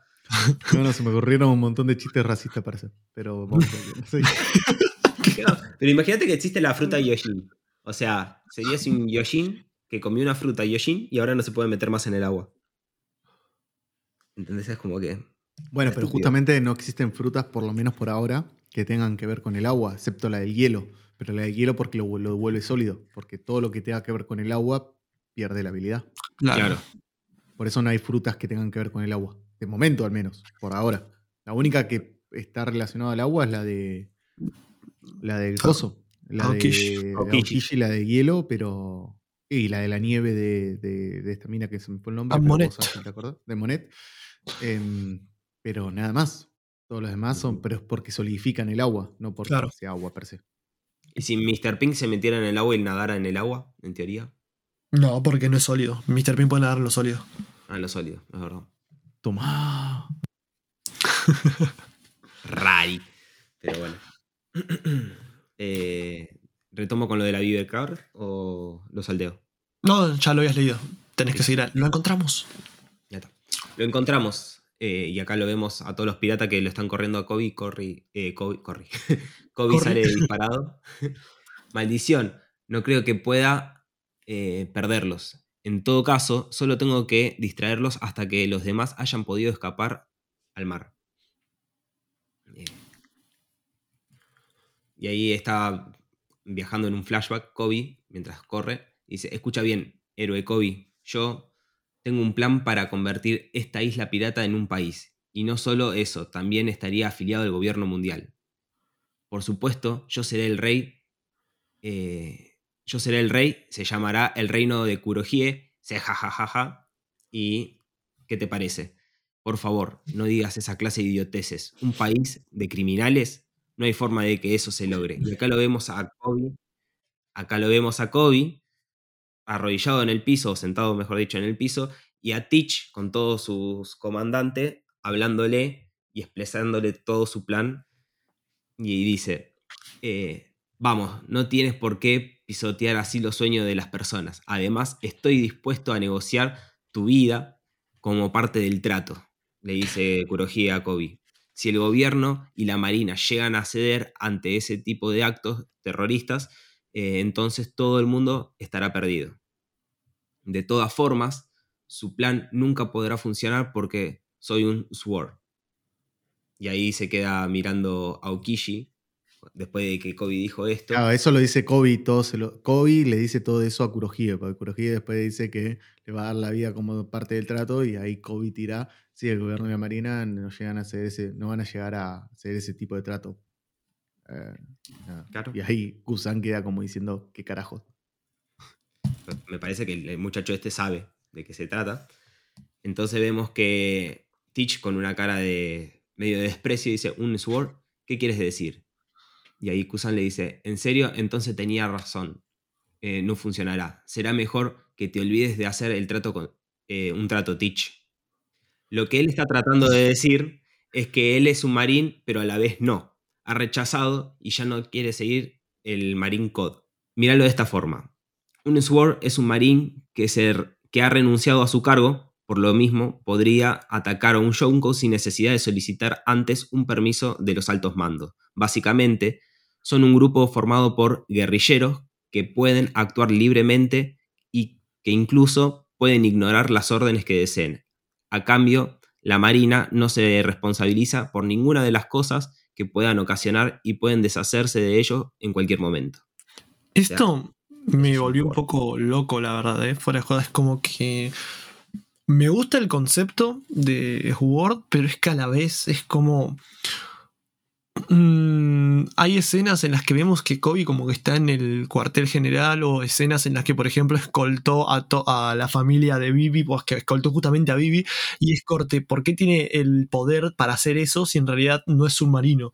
A: No, no, se me ocurrieron un montón de chistes racistas para hacer. Pero vamos no.
B: No, pero imagínate que existe la fruta Yoshin. O sea, sería así un Yoshin que comió una fruta Yoshin y ahora no se puede meter más en el agua. ¿Entendés? Es como que.
A: Bueno, pero justamente no existen frutas, por lo menos por ahora, que tengan que ver con el agua, excepto la del hielo. Pero la del hielo porque lo, lo vuelve sólido. Porque todo lo que tenga que ver con el agua pierde la habilidad.
B: Claro.
A: Por eso no hay frutas que tengan que ver con el agua. De momento, al menos, por ahora. La única que está relacionada al agua es la de. La del coso. La de.
C: Aokishi,
A: la de hielo, pero. Y la de la nieve de, de- de esta mina que se me fue el nombre.
C: Ah,
A: pero
C: Monet.
A: ¿Te acordás? De Monet. Em, Pero nada más. Todos los demás son, pero es porque solidifican el agua, no porque
C: Claro.
A: sea agua per se.
B: ¿Y si Mr. Pink se metiera en el agua y nadara en el agua, en teoría?
C: No, porque no es sólido. Mr. Pin puede nadar en lo sólido.
B: Ah, en lo sólido, es verdad.
A: Tomá.
B: Rari. Pero bueno. Eh, ¿Retomo con lo de la Vive Card o lo saldeo?
C: No, ya lo habías leído. Tenés que seguir. a- Lo encontramos.
B: Ya está. Lo encontramos. eh, y acá lo vemos a todos los piratas que lo están corriendo a Kobe. Corri, eh, Kobe, corri. Kobe
C: Corri.
B: sale disparado. Maldición. No creo que pueda eh, perderlos. En todo caso, solo tengo que distraerlos hasta que los demás hayan podido escapar al mar. Y ahí está viajando en un flashback Kobe mientras corre. Dice, escucha bien, héroe Kobe, yo tengo un plan para convertir esta isla pirata en un país. Y no solo eso, también estaría afiliado al gobierno mundial. Por supuesto, yo seré el rey. eh, yo seré el rey, se llamará el reino de Kurohie, se jajajaja. ¿Y qué te parece? Por favor, no digas esa clase de idioteces. Un país de criminales, no hay forma de que eso se logre. Y acá lo vemos a Kobe. Acá lo vemos a Kobe arrodillado en el piso, o sentado, mejor dicho, en el piso, y a Teach con todos sus comandantes, hablándole y expresándole todo su plan. Y dice, eh, vamos, no tienes por qué pisotear así los sueños de las personas. Además, estoy dispuesto a negociar tu vida como parte del trato, le dice Kurohige a Kobe. Si el gobierno y la marina llegan a ceder ante ese tipo de actos terroristas, eh, entonces todo el mundo estará perdido. De todas formas, su plan nunca podrá funcionar porque soy un Sword. Y ahí se queda mirando a Okishi, después de que Kobe dijo esto.
A: Claro, eso lo dice Kobe y todo se lo. Kobe le dice todo eso a Kurohige, porque Kurohige después dice que le va a dar la vida como parte del trato, y ahí Kobe tira, sí, el gobierno y la marina no llegan a hacer ese, no van a llegar a hacer ese tipo de trato. Eh.
B: Claro.
A: Y ahí Kusan queda como diciendo, ¿qué carajo?
B: Me parece que el muchacho este sabe de qué se trata. Entonces vemos que Teach con una cara de medio de desprecio dice, ¿un Sword? ¿Qué quieres decir? Y ahí Kusan le dice, ¿en serio? Entonces tenía razón. Eh, no funcionará. Será mejor que te olvides de hacer el trato con eh, un trato Teach. Lo que él está tratando de decir es que él es un marín, pero a la vez no. Ha rechazado y ya no quiere seguir el Marine Code. Míralo de esta forma. Un Sword es un marín que, que ha renunciado a su cargo, por lo mismo podría atacar a un Yonko sin necesidad de solicitar antes un permiso de los altos mandos. Básicamente, son un grupo formado por guerrilleros que pueden actuar libremente y que incluso pueden ignorar las órdenes que deseen. A cambio, la Marina no se responsabiliza por ninguna de las cosas que puedan ocasionar y pueden deshacerse de ellos en cualquier momento.
C: Esto me volvió un poco loco, la verdad, ¿eh? Fuera de joda, es como que. Me gusta el concepto de Word, pero es que a la vez es como. Mm, hay escenas en las que vemos que Kobe como que está en el cuartel general o escenas en las que por ejemplo escoltó a, la familia de Vivi, pues que escoltó justamente a Vivi y es corte, ¿por qué tiene el poder para hacer eso si en realidad no es submarino?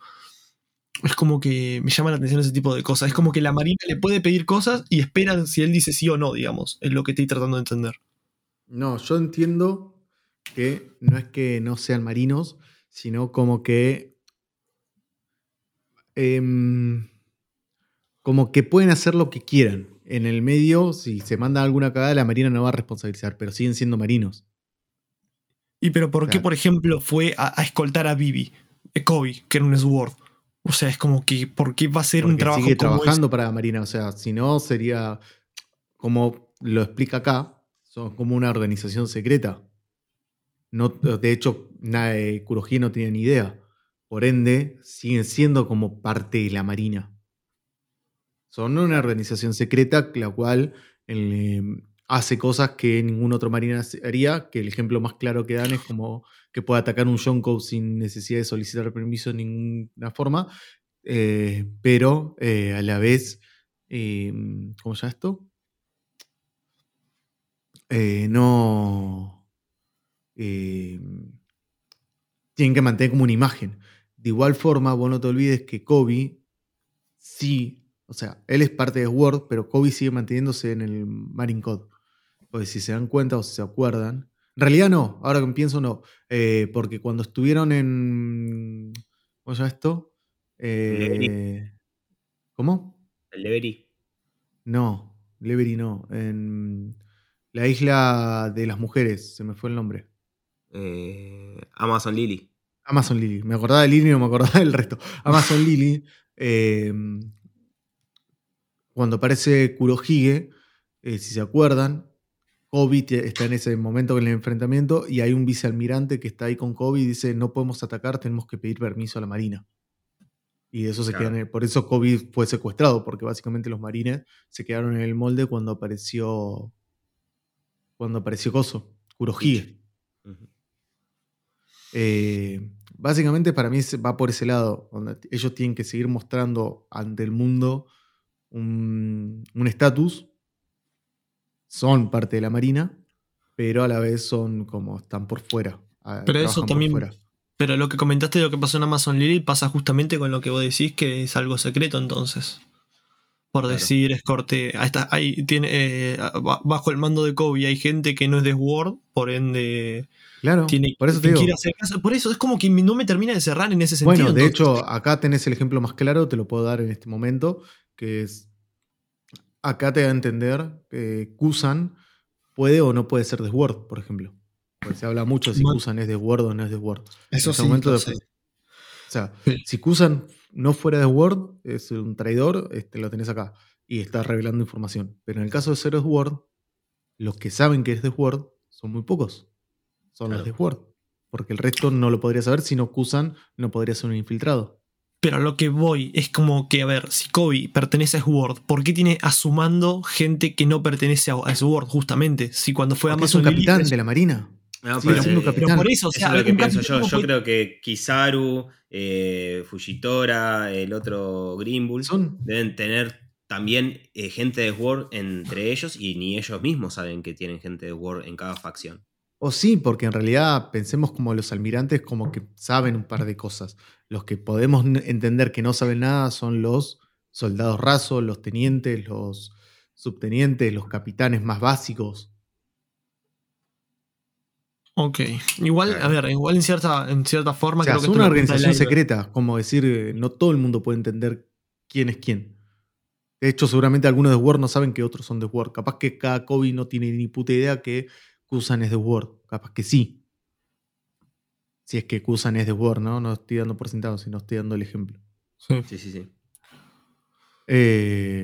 C: Es como que me llama la atención ese tipo de cosas. Es como que la marina le puede pedir cosas y esperan si él dice sí o no, digamos. Es lo que estoy tratando de entender.
A: No, yo entiendo que no es que no sean marinos, sino como que. em, como que pueden hacer lo que quieran. En el medio, si se manda alguna cagada, la marina no va a responsabilizar, pero siguen siendo marinos.
C: ¿Y pero por qué, por ejemplo, fue a, a escoltar a Vivi? eh, Kobe, que era un Sword. O sea, es como que, ¿por qué va a ser un trabajo
A: sigue
C: como
A: trabajando para la marina. O sea, si no, sería. Como lo explica acá, son como una organización secreta. No, de hecho, nada de Kurohige no tenía ni idea. Por ende, siguen siendo como parte de la marina. Son una organización secreta la cual eh, hace cosas que ningún otro marina haría, que el ejemplo más claro que dan es como que puede atacar un Yonko sin necesidad de solicitar permiso de ninguna forma, eh, pero eh, a la vez, eh, ¿cómo se llama esto? Eh, no... eh, tienen que mantener como una imagen. De igual forma, vos no te olvides que Kobe sí, o sea, él es parte de Word, pero Kobe sigue manteniéndose en el Marine Code. Porque si se dan cuenta o si se acuerdan, en realidad no, ahora que pienso no, eh, porque cuando estuvieron en... ¿Cómo se llama esto? ¿Cómo?
B: El Levery.
A: No, Levery no. En la isla de las mujeres, se me fue el nombre.
B: Eh, Amazon Lily.
A: Amazon Lily. Me acordaba de Lily y no me acordaba del resto. Amazon Lily. eh, cuando aparece Kurohige, eh, si se acuerdan, Kobe está en ese momento en el enfrentamiento y hay un vicealmirante que está ahí con Kobe y dice: No podemos atacar, tenemos que pedir permiso a la marina. Y eso se
B: Claro.
A: quedan por eso Kobe fue secuestrado, porque básicamente los marines se quedaron en el molde cuando apareció. Cuando apareció Koso, Kurohige. Eh, básicamente para mí va por ese lado, donde ellos tienen que seguir mostrando ante el mundo un un estatus. son parte de la Marina, pero a la vez son como están por fuera.
C: Pero eso también-. Pero lo que comentaste de lo que pasó en Amazon Lily pasa justamente con lo que vos decís que es algo secreto entonces. Por
B: Claro.
C: decir, es corte. ahí está, ahí tiene, eh, ba- bajo el mando de Kobe hay gente que no es de Sword, por ende
A: Claro,
C: tiene
A: por eso te
C: que
A: digo.
C: hacer caso. Por eso es como que no me termina de cerrar en ese sentido.
A: Bueno, de
C: entonces.
A: hecho, acá tenés el ejemplo más claro, te lo puedo dar en este momento, que es, acá te da a entender que Kusan puede o no puede ser de Word, por ejemplo. Porque se habla mucho si. Kusan es de Word o no es de Word.
C: Eso
A: En ese
C: sí,
A: momento de-
C: sé.
A: O sea,
C: Sí.
A: si Kusan no fuera de Word, es un traidor, este, lo tenés acá. Y está revelando información. Pero en el caso de ser de Word, los que saben que es de Word son muy pocos. Son los de. Word. Porque el resto no lo podría saber, si no Kusan no podría ser un infiltrado.
C: Pero a lo que voy es como que, a ver, si Kobe pertenece a Sword, ¿por qué tiene a su mando gente que no pertenece a, a Sword, justamente? Si cuando fue a
A: Porque es un
C: Amazon Lily,
A: capitán
C: es-
A: de la Marina.
B: No,
A: Sí,
B: pero,
A: es un
B: eh.
C: Pero por eso, o
B: Eso
C: sea,
B: es lo que
C: en
B: pienso yo.
C: ¿cómo
B: Yo creo que Kizaru, eh, Fujitora, el otro Green Bull,
A: Son,
B: deben tener también eh, gente de Word entre ellos y ni ellos mismos saben que tienen gente de Word en cada facción.
A: o sí, porque en realidad pensemos como los almirantes como que saben un par de cosas. Los que podemos entender que no saben nada son los soldados rasos, los tenientes, los subtenientes, los capitanes más básicos.
C: Ok. Igual, a ver, igual en cierta, en cierta forma
A: O sea,
C: creo que
A: son
C: esto
A: una organización secreta, como decir, eh, no todo el mundo puede entender quién es quién. De hecho, seguramente algunos de Word no saben que otros son de Word. Capaz que cada Kobe no tiene ni puta idea que Kusan es de Word. Capaz que sí. Si es que Kusan es de Word, ¿no? No estoy dando por sentado, sino estoy dando el ejemplo.
C: Sí.
B: Sí, sí, sí.
A: Eh,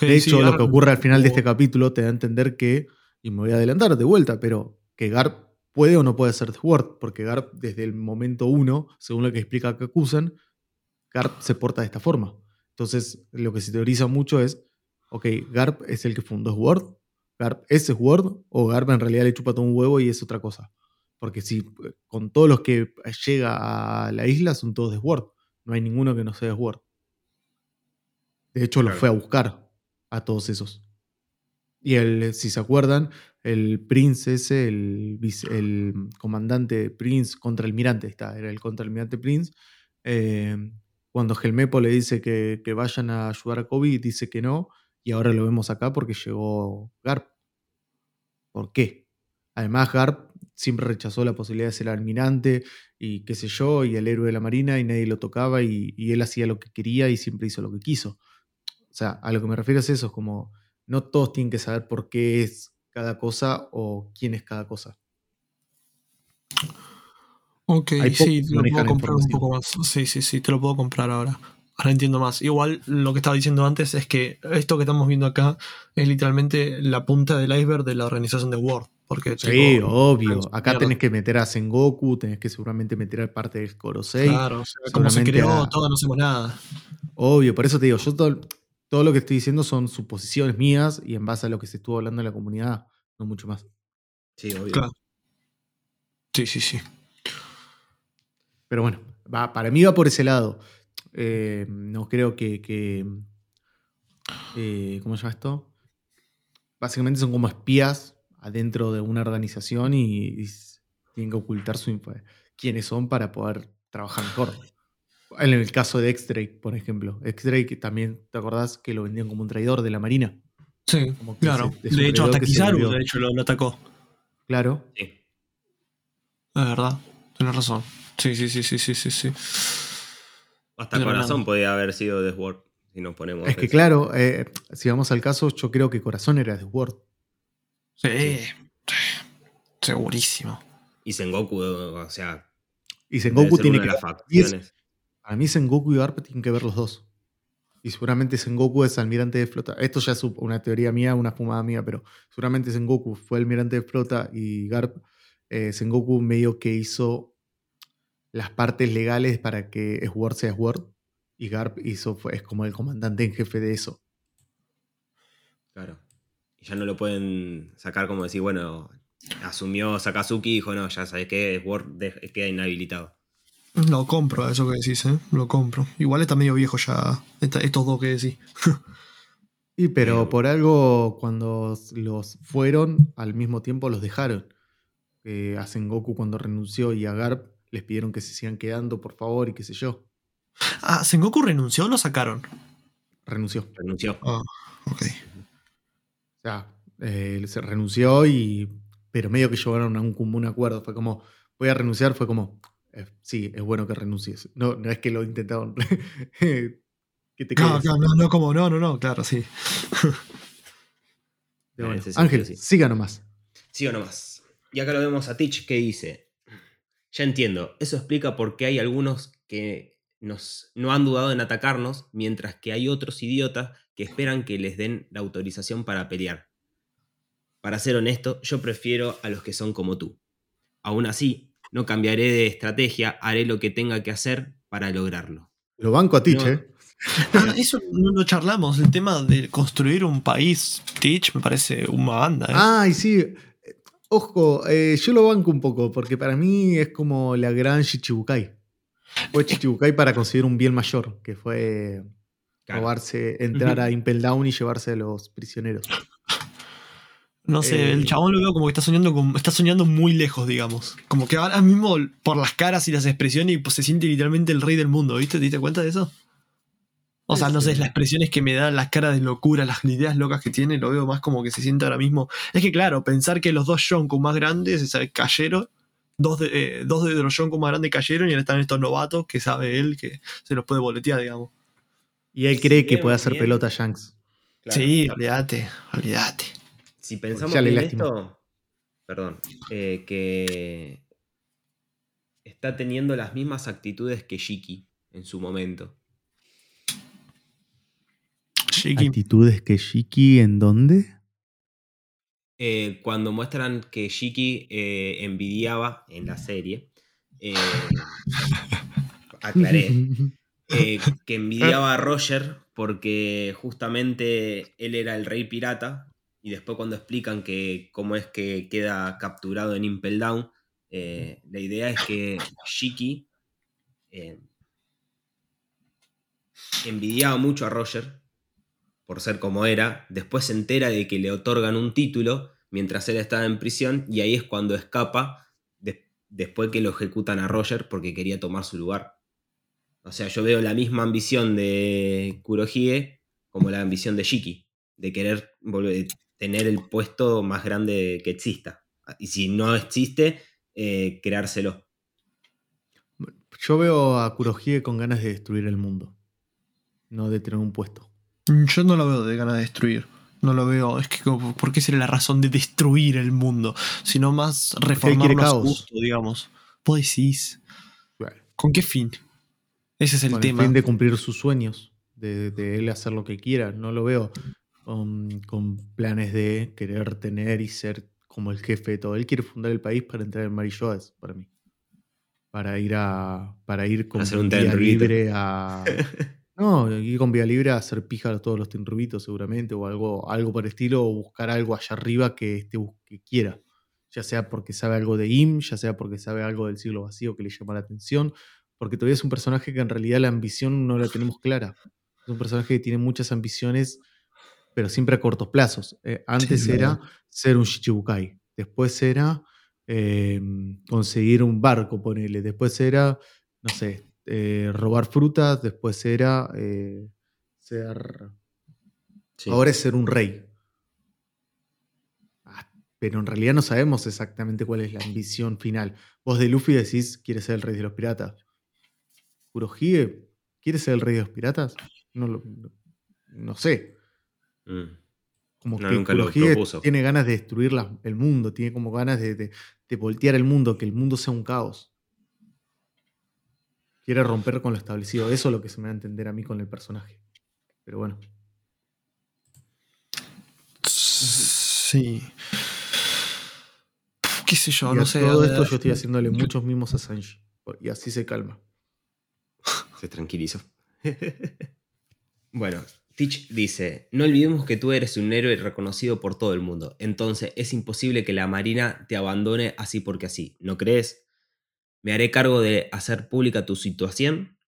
A: de
C: sí,
A: hecho, lo que ocurre al final de este capítulo te da a entender que, y me voy a adelantar de vuelta, pero que Garp puede o no puede ser de Word, porque Garp desde el momento uno, según lo que explica Kakusan, Garp se porta de esta forma. Entonces, lo que se teoriza mucho es, ok, Garp es el que fundó Word, Garp es Word, o Garp en realidad le chupa todo un huevo y es otra cosa. Porque si con todos los que llega a la isla son todos de Word, no hay ninguno que no sea de Word. De hecho, lo
B: Claro.
A: fue a buscar a todos esos. Y el, si se acuerdan, el Prince ese, el, comandante Prince, contraalmirante, está, era el contraalmirante Prince. eh, cuando Helmepo le dice que, que vayan a ayudar a Kobe, dice que no. Y ahora lo vemos acá porque llegó Garp. ¿Por qué? Además, Garp siempre rechazó la posibilidad de ser almirante y qué sé yo, y el héroe de la marina, y nadie lo tocaba, y, y él hacía lo que quería y siempre hizo lo que quiso. O sea, a lo que me refiero es eso, es como no todos tienen que saber por qué es cada cosa o quién es cada cosa.
C: Ok, sí, te lo puedo comprar un poco más. Sí, sí, sí, te lo puedo comprar ahora. Ahora entiendo más. Igual lo que estaba diciendo antes es que esto que estamos viendo acá es literalmente la punta del iceberg de la organización de Word. Porque,
A: Sí, obvio. Acá tenés que meter a Sengoku, tenés que seguramente meter a parte del Korosei.
C: Claro, o sea, cómo se creó,
A: a-
C: todo, no hacemos nada.
A: Obvio, por eso te digo, yo todo, todo lo que estoy diciendo son suposiciones mías y en base a lo que se estuvo hablando en la comunidad, no mucho más.
B: Sí, obvio.
C: Claro. Sí, sí, sí.
A: Pero bueno, va, para mí va por ese lado. Eh, no creo que. que eh, ¿Cómo se llama esto? Básicamente son como espías adentro de una organización y, y tienen que ocultar su info. quiénes son para poder trabajar mejor. En el caso de X-Drake, por ejemplo. X-Drake también, ¿te acordás que lo vendían como un traidor de la Marina?
C: Sí,
A: Como que
C: claro.
A: se-
C: de hecho, hasta Kizaru, de hecho, lo, lo atacó.
A: Claro.
B: Sí.
C: Es verdad. Tienes razón. Sí, sí, sí, sí, sí, sí. sí.
B: Hasta
C: Pero
B: Corazón
C: no.
B: podía haber sido The Sword, si nos ponemos.
A: Es que claro, eh, si vamos al caso, yo creo que Corazón era de Word.
C: Sí. Segurísimo.
B: Y Sengoku, o sea.
A: Y Sengoku tiene que
B: de las
A: Para mí Sengoku y Garp tienen que ver los dos. Y seguramente Sengoku es almirante de flota. Esto ya es una teoría mía, una fumada mía, pero seguramente Sengoku fue almirante de flota y Garp, eh, Sengoku medio que hizo las partes legales para que Sword sea Sword. Y Garp hizo, es como el comandante en jefe de eso.
B: Claro. Y ya no lo pueden sacar como decir, bueno, asumió Sakazuki dijo, no, ya sabes que Sword queda inhabilitado.
C: Lo compro, eso que decís, ¿eh? Lo compro. Igual está medio viejo ya esta- estos dos que decís.
A: Y pero por algo, cuando los fueron, al mismo tiempo los dejaron. Eh, a Sengoku cuando renunció y a Garp les pidieron que se sigan quedando, por favor, y qué sé yo.
C: Ah, ¿Sengoku renunció o lo sacaron?
A: Renunció.
B: Renunció.
C: Ah, ok.
A: O sea, eh, se renunció y. Pero medio que llegaron a un común acuerdo. Fue como, voy a renunciar, fue como, sí, es bueno que renuncies. No, no es que lo intentaron. que te
C: Claro, no, no, como no, no, no, claro, sí.
A: Bueno,
B: sentido,
A: Ángel,
B: sí.
A: siga nomás.
B: Sí o no más. Y acá lo vemos a Teach que dice, ya entiendo, eso explica por qué hay algunos que nos, no han dudado en atacarnos, mientras que hay otros idiotas que esperan que les den la autorización para pelear. Para ser honesto, yo prefiero a los que son como tú. Aún así, no cambiaré de estrategia, haré lo que tenga que hacer para lograrlo.
A: Lo banco a Teach,
B: No.
A: ¿eh?
C: Ah, eso no lo charlamos. El tema de construir un país, Teach, me parece una banda. ¿eh?
A: Ay, sí. Ojo, eh, yo lo banco un poco, porque para mí es como la gran Chichibukai. Fue Chichibukai para conseguir un bien mayor, que fue
B: Claro.
A: robarse, entrar a Impel Down y llevarse a los prisioneros.
C: No sé,
A: eh,
C: el chabón lo veo como que está soñando, está soñando muy lejos, digamos. Como que ahora mismo, por las caras y las expresiones, pues, se siente literalmente el rey del mundo, ¿viste? ¿Te diste cuenta de eso? O sea, no sé,
A: Sí.
C: las expresiones que me dan, las caras de locura, las ideas locas que tiene, lo veo más como que se siente ahora mismo. Es que claro, pensar que los dos Yonko más grandes es el cayeron, dos de, eh, dos de los Yonko más grandes cayeron y ahora están estos novatos que sabe él que se los puede boletear, digamos.
A: Y él cree que puede hacer
B: bien-
A: pelota Shanks.
B: Claro.
C: Sí, olvídate, olvídate.
B: Si pensamos
A: lastimó.
B: esto, perdón, eh, que está teniendo las mismas actitudes que Shiki en su momento.
C: Shiki.
A: ¿Actitudes que Shiki en dónde?
B: Eh, cuando muestran que Shiki eh, envidiaba en la serie, eh, aclaré, eh, que envidiaba a Roger porque justamente él era el rey pirata y después cuando explican que cómo es que queda capturado en Impel Down, eh, la idea es que Shiki eh, envidiaba mucho a Roger por ser como era, después se entera de que le otorgan un título mientras él estaba en prisión y ahí es cuando escapa de- después que lo ejecutan a Roger porque quería tomar su lugar. O sea, yo veo la misma ambición de Kurohige como la ambición de Shiki, de querer volver- tener el puesto más grande que exista. Y si no existe, eh, creárselo.
A: Yo veo a Kurohige con ganas de destruir el mundo. No de tener un puesto.
C: Yo no lo veo de ganas de destruir. No lo veo. Es que, como, ¿por qué sería la razón de destruir el mundo? Sino más
A: caos.
C: gusto, digamos. Vos decís.
A: Bueno,
C: ¿Con qué fin? Ese es el
A: con
C: tema.
A: el fin de cumplir sus sueños, de, de él hacer lo que quiera. No lo veo con, con planes de querer tener y ser como el jefe de todo. Él quiere fundar el país para entrar en Marilloes, para mí. Para ir a. Para ir con
B: hacer un
A: vía libre a. No, ir con vía libre a hacer pija a todos los tenrubitos seguramente, o algo, algo por el estilo, o buscar algo allá arriba que, este, que quiera. Ya sea porque sabe algo de IM, ya sea porque sabe algo del siglo vacío que le llama la atención, porque todavía es un personaje que en realidad la ambición no la tenemos clara. Es un personaje que tiene muchas ambiciones, pero siempre a cortos plazos. Eh, antes
C: es
A: era ser un Shichibukai, después era eh, conseguir un barco, ponele. Después era, no sé, eh, robar frutas. Después era eh, ser.
B: Sí.
A: Ahora es ser un rey. Ah, Pero en realidad no sabemos exactamente cuál es la ambición final. Vos de Luffy decís, ¿quieres ser el rey de los piratas? Kurohige, ¿quiere ser el rey de los piratas? No, lo- no, no sé.
B: Mm.
A: Como
B: No,
A: que
B: nunca lo
A: Kurohige
B: propuso.
A: tiene ganas de destruir la- el mundo, tiene como ganas de, de- de voltear el mundo, que el mundo sea un caos. Quiere romper con lo establecido. Eso es lo que se me da a entender a mí con el personaje. Pero bueno.
C: Sí. ¿Qué sé yo?
A: y
C: No
A: a
C: sé.
A: todo esto yo estoy haciéndole muchos mimos a Sanji. Y así se calma.
B: Se tranquilizó. bueno, Dice, no olvidemos que tú eres un héroe reconocido por todo el mundo, entonces es imposible que la Marina te abandone así porque así, ¿no crees? Me haré cargo de hacer pública tu situación,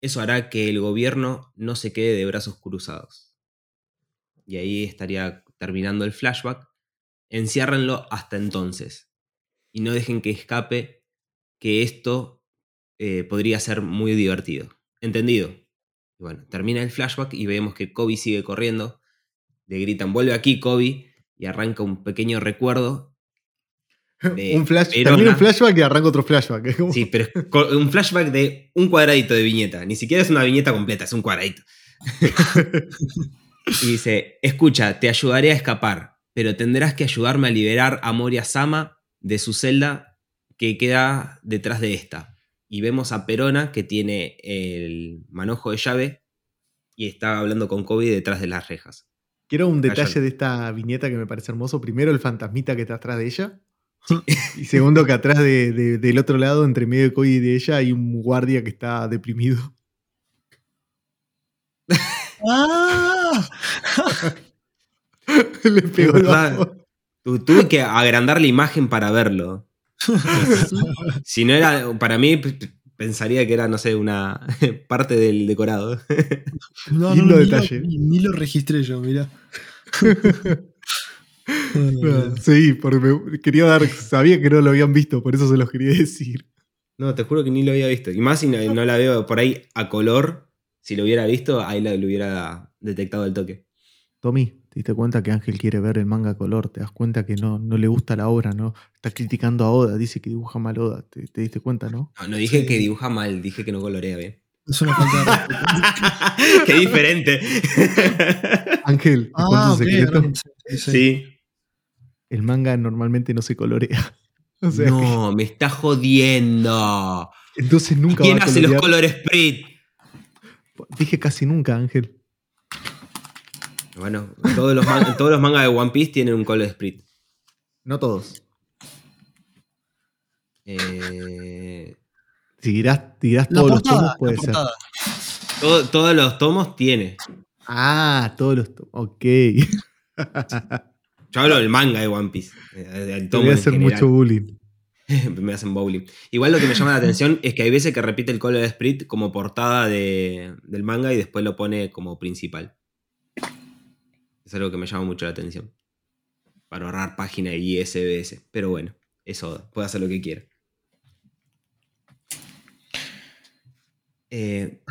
B: eso hará que el gobierno no se quede de brazos cruzados. Y ahí estaría terminando el flashback. Enciérrenlo hasta entonces y no dejen que escape que esto eh, podría ser muy divertido. ¿Entendido? Y bueno, termina el flashback y vemos que Kobe sigue corriendo. Le gritan, vuelve aquí, Kobe. Y arranca un pequeño recuerdo. de
A: un flash,
B: Verona.
A: termina un flashback y arranca otro flashback.
B: Sí, pero es un flashback de un cuadradito de viñeta. Ni siquiera es una viñeta completa, es un cuadradito. y dice, escucha, te ayudaré a escapar, pero tendrás que ayudarme a liberar a Moria Sama de su celda que queda detrás de esta. Y vemos a Perona que tiene el manojo de llave y está hablando con Kobe detrás de las rejas.
A: Quiero un detalle de esta viñeta que me parece hermoso. Primero, el fantasmita que está atrás de ella. Y segundo, que atrás de- de- del otro lado, entre medio de Kobe y de ella, hay un guardia que está deprimido.
C: ¡Ah!
A: Le pegó
B: Tuve que agrandar la imagen para verlo. Si no era, para mí pensaría que era, no sé, una parte del decorado.
C: No, no, ni
A: detalle.
C: Lo, ni, ni lo registré yo, mirá.
A: Sí, porque me- quería dar. Sabía que no lo habían visto, por eso se los quería decir.
B: No, te juro que ni lo había visto. Y más si no, no la veo por ahí a color. Si lo hubiera visto, ahí la- lo hubiera detectado el toque.
A: Tommy, ¿te diste cuenta que Ángel quiere ver el manga color? ¿Te das cuenta que no, no le gusta la obra, no? Está criticando a Oda, dice que dibuja mal Oda. ¿Te, te diste cuenta, no?
B: No, no dije
C: Sí.
B: que dibuja mal, dije que no colorea bien.
C: Es una falta de respeto.
B: Qué diferente.
A: Ángel, ¿te cuento
C: Ah,
A: un
C: ok,
A: secreto?
C: sí, sí.
B: sí.
A: El manga normalmente no se colorea. O sea,
B: No, me está jodiendo.
A: entonces nunca
B: ¿Quién
A: va a
B: hace los
A: colorear.
B: color sprit?
A: Dije casi nunca, Ángel.
B: Bueno, todos los, man- todos los mangas de One Piece tienen un color split.
A: No todos.
B: Eh,
A: Si
C: La
A: todos
C: portada,
A: los tomos, puede ser.
B: todo- todos los tomos tiene.
A: Ah, todos los tomos. Ok.
B: Yo hablo del manga de One Piece. eh,
A: Te
B: tomo
A: voy a hacer
B: general.
A: mucho bullying.
B: me hacen bowling. Igual lo que me llama la atención es que hay veces que repite el color split como portada de- del manga y después lo pone como principal. Es algo que me llama mucho la atención. Para ahorrar página y ISBS. Pero bueno, eso puede hacer lo que quiera. Eh,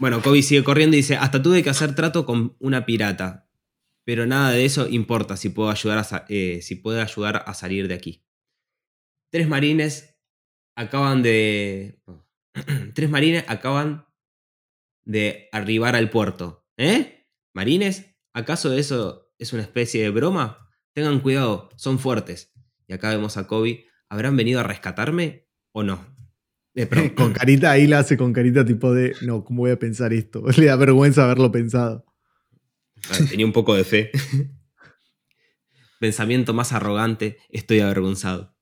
B: bueno, Kobe sigue corriendo y dice, hasta tuve que hacer trato con una pirata. Pero nada de eso importa si puedo ayudar a, eh, si puedo ayudar a salir de aquí. Tres marines acaban de. Tres marines acaban de arribar al puerto. ¿Eh? ¿Marines? ¿Acaso eso es una especie de broma? Tengan cuidado, son fuertes. Y acá vemos a Kobe. ¿Habrán venido a rescatarme o no? Eh.
A: Con carita, ahí la hace con carita tipo de, no, ¿cómo voy a pensar esto? Le da vergüenza haberlo pensado.
B: Tenía un poco de fe. Pensamiento más arrogante, estoy avergonzado.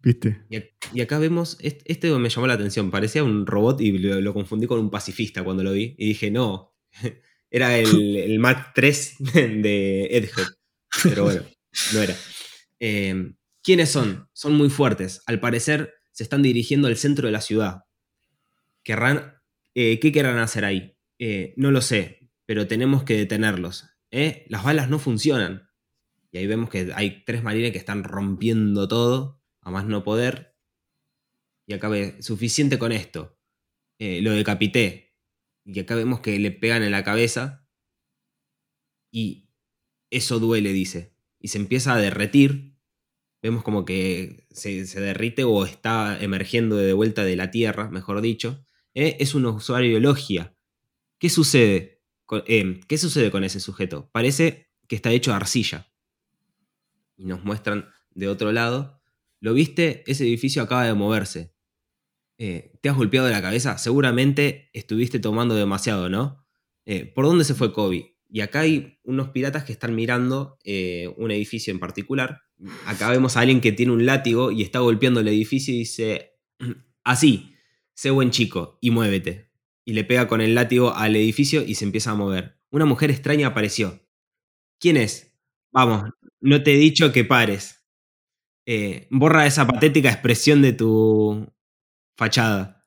A: ¿Viste?
B: Y, ac- y acá vemos, est- este me llamó la atención, parecía un robot y lo, lo confundí con un pacifista cuando lo vi. Y dije, no, era el, el Mac 3 de Edhead. Pero bueno, no era. Eh, ¿Quiénes son? Son muy fuertes. Al parecer se están dirigiendo al centro de la ciudad. Querrán, eh, ¿Qué querrán hacer ahí? Eh, no lo sé, pero tenemos que detenerlos. ¿eh? Las balas no funcionan. Y ahí vemos que hay tres marines que están rompiendo todo a más no poder. Y acá ve, suficiente con esto. Lo decapité. Y acá vemos que le pegan en la cabeza. Y eso duele, dice. Y se empieza a derretir. Vemos como que se, se derrite o está emergiendo de vuelta de la tierra, mejor dicho. Eh, es un usuario logia. ¿Qué sucede? con- eh, ¿Qué sucede con ese sujeto? Parece que está hecho de arcilla. Y nos muestran de otro lado. ¿Lo viste? Ese edificio acaba de moverse. Eh, ¿Te has golpeado la cabeza? Seguramente estuviste tomando demasiado, ¿no? Eh, ¿Por dónde se fue Kobe? Y acá hay unos piratas que están mirando eh, un edificio en particular. Acá vemos a alguien que tiene un látigo y está golpeando el edificio y dice, así, sé buen chico y muévete. Y le pega con el látigo al edificio y se empieza a mover. Una mujer extraña apareció. ¿Quién es? Vamos, no te he dicho que pares. Borra esa patética expresión de tu fachada.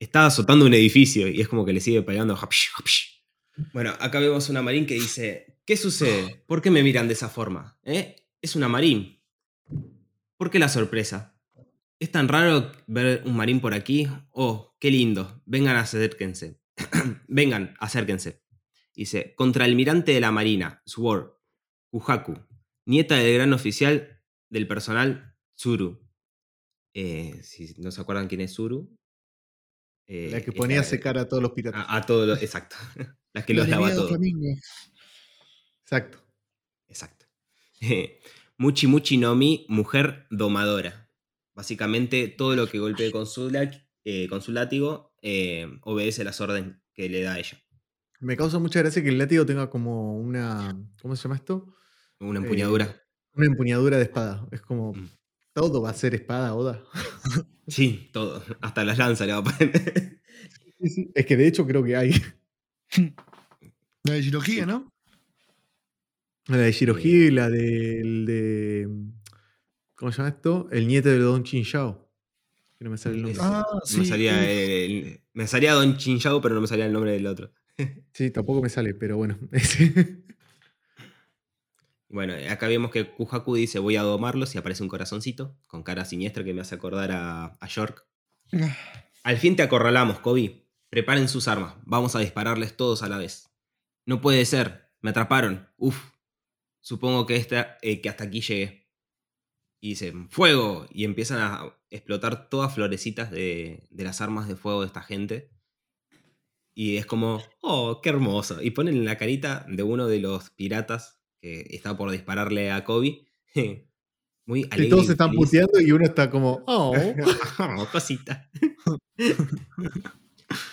B: Está azotando un edificio y es como que le sigue pegando. Bueno, acá vemos una marín que dice, ¿qué sucede? ¿Por qué me miran de esa forma? ¿Eh? Es una marín. ¿Por qué la sorpresa? ¿Es tan raro ver un marín por aquí? Oh, qué lindo. Vengan, acérquense. Vengan, acérquense. Dice, contraalmirante de la Marina, Sword, Kuhaku, nieta del gran oficial del personal Tsuru. Eh, si no se acuerdan quién es eh,
A: La que ponía a secar a todos los piratas.
B: a, a todos los. Exacto. Las que los lava todos.
A: Exacto.
B: Exacto. Muchi Muchi no Mi, mujer domadora. Básicamente, todo lo que golpee con su, la- eh, con su látigo eh, obedece las órdenes que le da ella.
A: Me causa mucha gracia que el látigo tenga como una. ¿Cómo se llama esto?
B: Una empuñadura.
A: Una empuñadura de espada. Es como.
B: Mm.
A: Todo va a ser espada, Oda.
B: Sí, todo. Hasta las lanzas le va a poner.
A: Es que de hecho creo que hay.
C: La de cirugía, ¿no?
A: La de Shirohige y la del de. ¿Cómo se llama esto? El nieto de Don Chin Shao. Que no me sale el nombre.
C: Ah,
B: me,
C: sí.
B: salía el- me salía Don Chinchao, pero no me salía el nombre del otro.
A: Sí, tampoco me sale, pero bueno. ese.
B: Bueno, acá vemos que Kuhaku dice voy a domarlos y aparece un corazoncito con cara siniestra que me hace acordar a, a York. Al fin te acorralamos, Kobe. Preparen sus armas. Vamos a dispararles todos a la vez. No puede ser. Me atraparon. Uf. Supongo que, esta, eh, que hasta aquí llegué. Y dicen, ¡fuego! Y empiezan a explotar todas florecitas de, de las armas de fuego de esta gente. Y es como, ¡oh, qué hermoso! Y ponen la carita de uno de los piratas que está por dispararle a Kobe. Muy alegre.
A: Y todos se están puteando y uno está como. Oh.
B: Oh, cosita.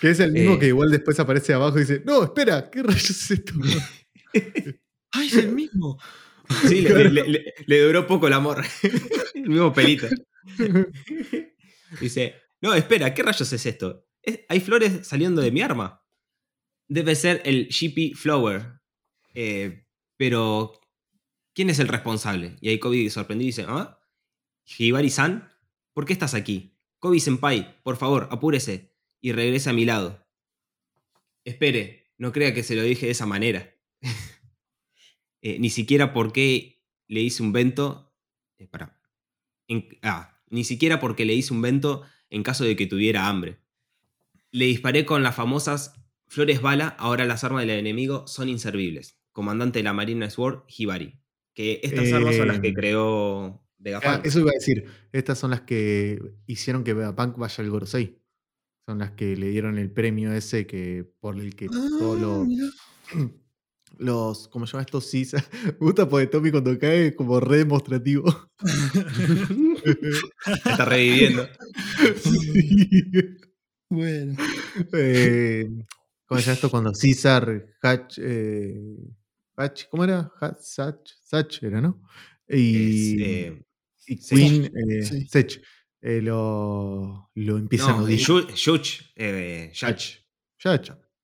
A: Que es el mismo
B: Eh.
A: que igual después aparece abajo y dice: No, espera, ¿qué rayos es esto?
C: ¡Ay, es el mismo!
B: Sí, le, le- le- le duró poco el amor. el mismo pelito. Dice, no, espera, ¿qué rayos es esto? Es- hay flores saliendo de mi arma. Debe ser el Shippy Flower. Eh, pero, ¿quién es el responsable? Y ahí Kobe sorprendido dice, ¿ah? Hibari-san, ¿por qué estás aquí? Kobe-senpai, por favor, apúrese y regrese a mi lado. Espere, no crea que se lo dije de esa manera. Eh, ni siquiera porque le hice un vento. eh, pará. En- ah, ni siquiera porque le hice un vento en caso de que tuviera hambre. Le disparé con las famosas flores bala, ahora las armas del enemigo son inservibles. Comandante de la Marina Sword, Hibari. Que estas armas son las que
A: Eh,
B: creó
A: Ah,
B: Vegapunk.
A: eso iba a decir. Estas son las que hicieron que Vegapunk vaya al Gorosei. Son las que le dieron el premio ese que por el que todos
C: Ah,
A: los,
C: mirá.
A: los. ¿Cómo se llama esto? Sí, gusta porque Tommy cuando cae es como re demostrativo.
B: Está reviviendo.
A: Sí.
C: Bueno.
A: Eh, ¿Cómo se llama esto? Cuando César Hatch. eh, Hatch ¿Cómo era? Hatch, Satch, Satch era, ¿no? Y,
B: Es, eh,
A: y
B: Sech.
A: Queen, eh,
C: Sí.
A: Sech, eh, lo, lo empiezan a
B: no,
A: odiar.
B: Yu- Yuch, eh.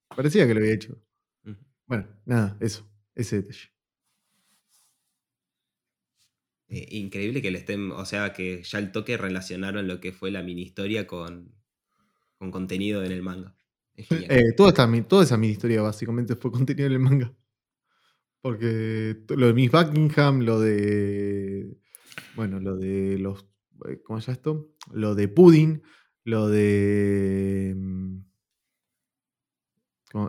A: Parecía que lo había hecho. Bueno, nada, eso. Ese detalle.
B: Eh, increíble que le estén, o sea, que ya el toque relacionaron lo que fue la mini historia con, con contenido en el manga. Es genial.
A: Eh, toda, esta, toda esa mini historia básicamente fue contenido en el manga. Porque lo de Miss Buckingham, lo de. Bueno, lo de los eh, ¿Cómo se llama esto? Lo de Pudding, lo de. mm.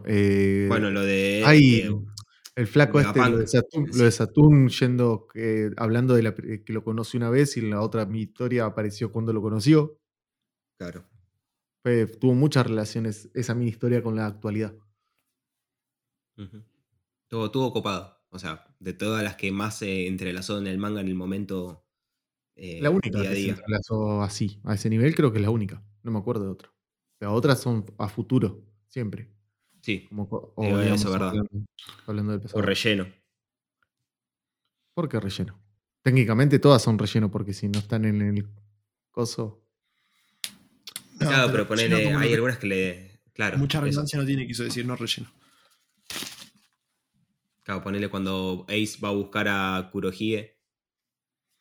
A: Eh,
B: Bueno, lo de. eh,
A: el flaco este, lo de Saturn,
B: sí.
A: lo de Saturn yendo, eh, hablando de la, pri- que lo conoció una vez y en la otra mi historia apareció cuando lo conoció.
B: claro.
A: Fue- tuvo muchas relaciones esa mini historia con la actualidad.
B: Ujú. Tuvo, tuvo copado. O sea, de todas las que más se entrelazó en el manga en el momento. eh,
A: La única
B: día
A: se entrelazó así, a ese nivel, creo que es la única. No me acuerdo de otra. Las otras son a futuro, siempre.
B: Sí,
A: Como, co- o,
B: Eh, eso
A: digamos,
B: es verdad.
A: hablando, hablando del
B: o relleno.
A: ¿Por qué relleno? Técnicamente todas son relleno porque si no están en el coso.
C: No,
B: claro, pero,
C: como
B: Hay algunas que le. Claro.
C: Mucha redundancia no tiene, quiso decir, no relleno.
B: Claro, ponele cuando Ace va a buscar a Kurohige.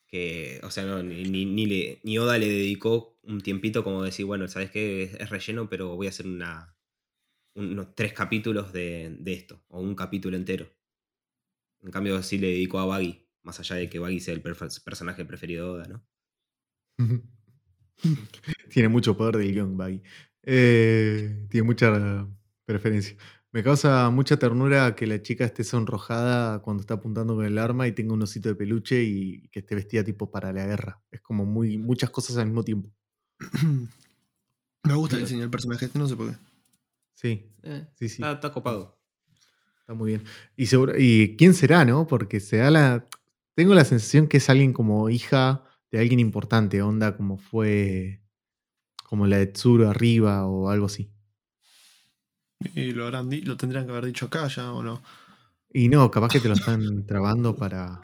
B: Que, o sea, ni, ni, ni Oda le dedicó un tiempito como decir, bueno, ¿sabes qué? Es, relleno, pero voy a hacer unos tres capítulos de, de esto, o un capítulo entero. En cambio, sí le dedicó a Baggy, más allá de que Baggy sea el personaje preferido de Oda, ¿no?
A: tiene mucho poder del guion, Baggy. Eh, tiene mucha preferencia. Me causa mucha ternura que la chica esté sonrojada cuando está apuntando con el arma y tenga un osito de peluche y que esté vestida tipo para la guerra. Es como muy, muchas cosas al mismo tiempo.
C: Me gusta el diseño del personaje este, no sé por qué.
A: Sí,
B: Eh,
A: sí, sí.
B: Está, está copado.
A: Está muy bien. Y, seguro, ¿Y quién será, no? Porque se da la. Tengo la sensación que es alguien como hija de alguien importante, onda como fue. Como la de Tsuru arriba o algo así.
C: Y lo, habrán lo tendrían que haber dicho acá ya o no.
A: Y no, capaz que te lo están trabando para.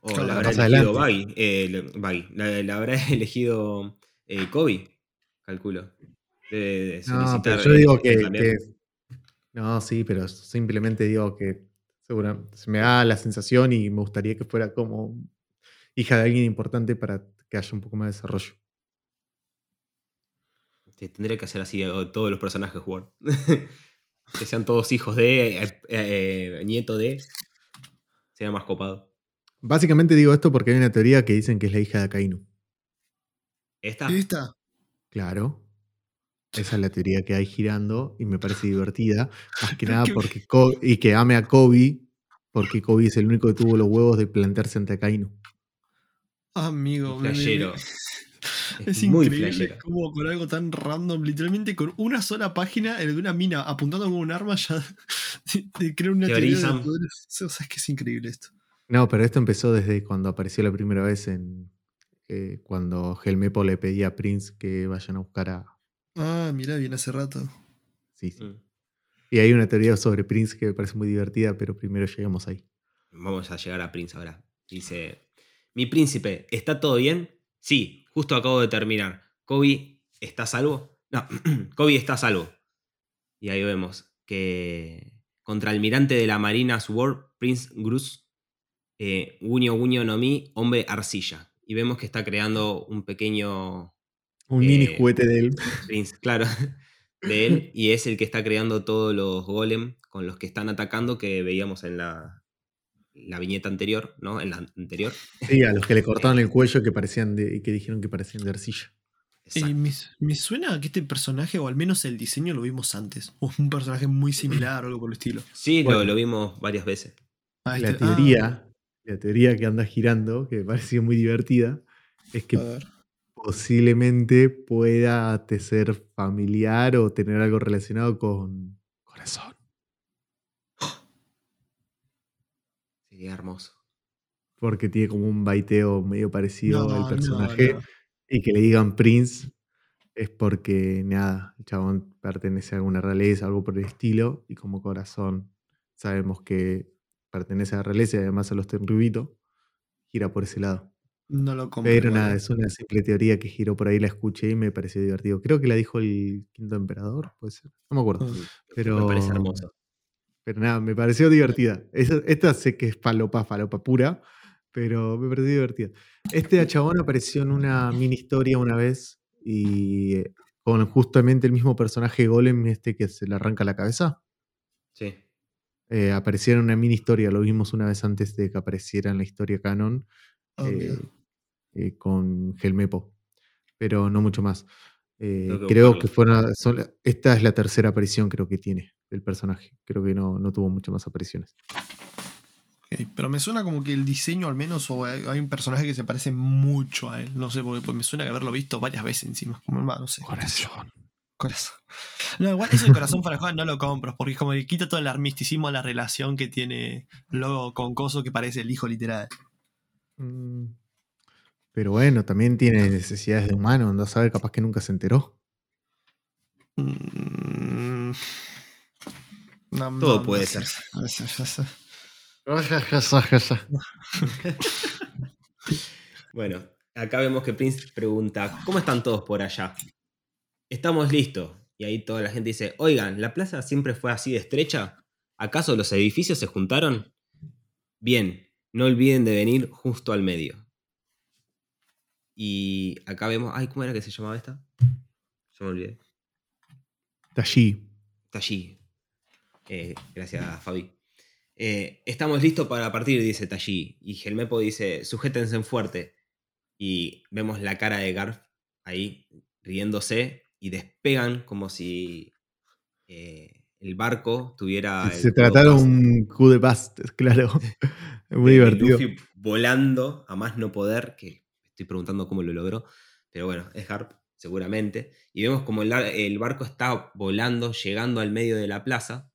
B: O
C: Claro,
B: la habrá elegido. Baggy. eh, Baggy. La, la habrá elegido eh, Kobe, calculo. Debe de
A: No, pero yo digo que- No, sí, pero simplemente digo que. Seguro, se me da la sensación y me gustaría que fuera como hija de alguien importante para que haya un poco más de desarrollo.
B: Sí, tendría que hacer así a todos los personajes jugar. que sean todos hijos de, eh, eh, nieto de. Sería más copado.
A: Básicamente digo esto porque hay una teoría que dicen que es la hija de Akainu.
B: Esta.
C: ¿Esta?
A: Claro. Esa es la teoría que hay girando y me parece divertida. Más que nada porque y que ame a Kobe, porque Kobe es el único que tuvo los huevos de plantearse ante Akainu.
C: Amigo,
B: Flashero.
C: Es, increíble como con algo tan random, literalmente con una sola página, el de una mina apuntando con un arma ya te crea una teoría de poderes. O sea, es que es increíble esto.
A: No, pero esto empezó desde cuando apareció la primera vez en. eh, cuando Helmepo le pedía a Prince que vayan a buscar a.
C: Ah, mira, viene hace rato.
A: Sí, sí.
B: Mm.
A: Y hay una teoría sobre Prince que me parece muy divertida, pero primero llegamos ahí.
B: Vamos a llegar a Prince ahora. Dice: Mi príncipe, ¿está todo bien? Sí, justo acabo de terminar. ¿Kobe está a salvo? No, Kobe está a salvo. Y ahí vemos que contra almirante de la Marina Sword, Prince Gruz, eh, Guño Guño no Mi, hombre arcilla. Y vemos que está creando un pequeño
A: Un
B: Eh,
A: mini juguete de él.
B: Prince, claro, de él. Y es el que está creando todos los golem con los que están atacando que veíamos en la, la viñeta anterior, ¿no? En la anterior.
A: Sí, a los que le cortaron el cuello que parecían de, y que dijeron que parecían de arcilla.
C: Y
B: Exacto.
C: me, me suena que este personaje, o al menos el diseño, lo vimos antes. O un personaje muy similar o algo por el estilo.
B: Sí,
A: Bueno.
B: lo, lo vimos varias veces.
C: Ah,
A: La
C: este- ah,
A: teoría, la teoría que anda girando, que me pareció muy divertida, es que
C: a
A: posiblemente pueda te ser familiar o tener algo relacionado con corazón.
B: Sería hermoso.
A: Porque tiene como un baiteo medio parecido
C: No,
A: al personaje.
C: no.
A: Y que le digan Prince es porque, nada, el chabón pertenece a alguna realeza, algo por el estilo. Y como corazón sabemos que pertenece a la realeza y además a los Tenryubito, gira por ese lado.
C: No lo compro.
A: Pero nada, es una simple teoría que giró por ahí, la escuché y me pareció divertido. Creo que la dijo el quinto emperador, puede ser. No me acuerdo. Pero,
B: Me parece hermoso.
A: Pero nada, me pareció divertida. Esa- esta sé que es falopa, falopa pura, pero me pareció divertida. Este chabón apareció en una mini historia una vez y eh, con justamente el mismo personaje Golem, este que se le arranca la cabeza.
B: Sí.
A: Eh, aparecieron en una mini historia, lo vimos una vez antes de que apareciera en la historia canon.
C: Ah,
A: Eh, eh, con Helmepo, pero no mucho más. Eh,
B: que
A: creo que fueron, son- esta es la tercera aparición creo que tiene del personaje. Creo que no, no tuvo muchas más apariciones.
C: Pero me suena como que el diseño al menos, o hay, hay un personaje que se parece mucho a él. No sé, porque pues me suena que haberlo visto varias veces encima. Como, no sé.
A: Corazón.
C: Corazón. No, igual eso de corazón para jugar no lo compro, porque es como que quita todo el misticismo a la relación que tiene Logo con Coso, que parece el hijo literal.
A: Mm, Pero bueno, también tiene necesidades de humano, anda a saber, capaz que nunca se enteró.
C: Mm, no,
B: Todo
C: no,
B: puede
C: no
B: ser. Bueno, acá vemos que Prince pregunta, ¿cómo están todos por allá? Estamos listos. Y ahí toda la gente dice, oigan, ¿la plaza siempre fue así de estrecha? ¿Acaso los edificios se juntaron? Bien, no olviden de venir justo al medio. Y acá vemos, ay, ¿cómo era que se llamaba esta? Yo me olvidé.
A: Está allí.
B: Está allí. Eh, gracias, Fabi. Eh, estamos listos para partir, dice Tashi. Y Helmepo dice, sujétense en fuerte. Y vemos la cara de Garf ahí riéndose y despegan como si eh, el barco tuviera...
A: Se trataron un Q de Bast, claro. Muy
B: de- de
A: divertido.
B: Luffy volando a más no poder, que estoy preguntando cómo lo logró, pero bueno, es Garp, seguramente. Y vemos como el, ar- el barco está volando, llegando al medio de la plaza,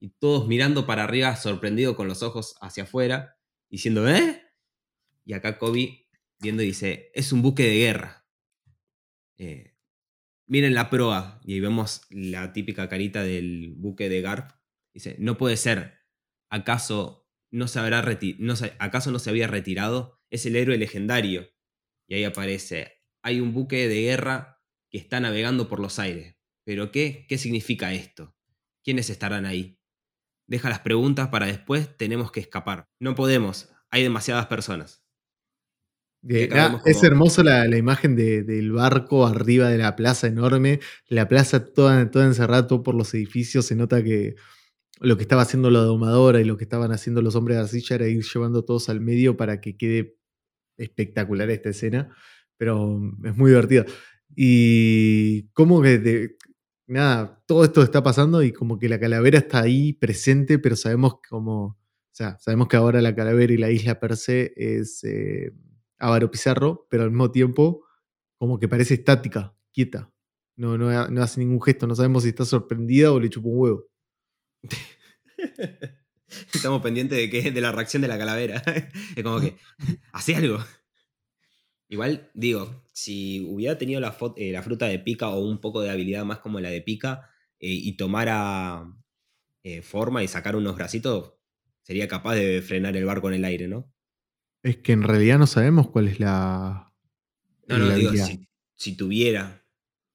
B: y todos mirando para arriba, sorprendido con los ojos hacia afuera, diciendo, ¿eh? Y acá Kobe viendo y dice, es un buque de guerra. Eh, miren la proa, y ahí vemos la típica carita del buque de Garp. Dice, no puede ser. ¿Acaso no se habrá reti- no ¿Acaso no se había retirado? Es el héroe legendario. Y ahí aparece, hay un buque de guerra que está navegando por los aires. ¿Pero qué? ¿Qué significa esto? ¿Quiénes estarán ahí? Deja las preguntas para después, tenemos que escapar. No podemos, hay demasiadas personas.
A: De- ah, Es hermoso la, la imagen de- del barco arriba de la plaza enorme. La plaza toda, toda encerrada, todo por los edificios. Se nota que lo que estaba haciendo la domadora y lo que estaban haciendo los hombres de arcilla era ir llevando todos al medio para que quede espectacular esta escena. Pero es muy divertida. Y como que de- nada, todo esto está pasando y como que la calavera está ahí presente, pero sabemos como. O sea, sabemos que ahora la calavera y la isla per se es eh, Ávaro Pizarro, pero al mismo tiempo como que parece estática, quieta. No, no, no hace ningún gesto, no sabemos si está sorprendida o le chupa un huevo.
B: Estamos pendientes de, que, de la reacción de la calavera. es como que, hace algo. Igual, digo, si hubiera tenido la, eh, la fruta de pica o un poco de habilidad más como la de pica eh, y tomara eh, forma y sacar unos bracitos, sería capaz de frenar el barco en el aire, ¿no?
A: Es que en realidad no sabemos cuál es la.
B: No, no,
A: la
B: digo, si, si tuviera,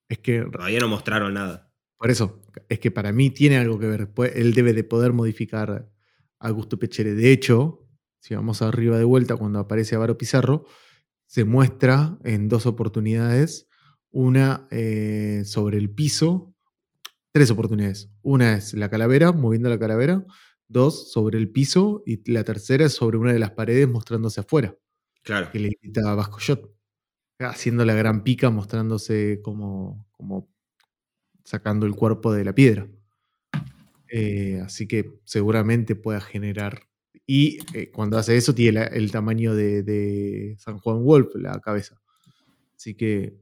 A: Es que
B: todavía no mostraron nada.
A: Por eso, es que para mí tiene algo que ver. Él debe de poder modificar Augusto Pechere. De hecho, si vamos arriba de vuelta, cuando aparece Avaro Pizarro, se muestra en dos oportunidades. Una eh, sobre el piso. Tres oportunidades. Una es la calavera, moviendo la calavera. Dos, sobre el piso. Y la tercera es sobre una de las paredes mostrándose afuera.
B: Claro.
A: Que le grita a Vasco Shot. Haciendo la gran pica, mostrándose como, como sacando el cuerpo de la piedra. Eh, así que seguramente pueda generar. Y eh, cuando hace eso, tiene el tamaño de, San Juan Wolf, la cabeza. Así que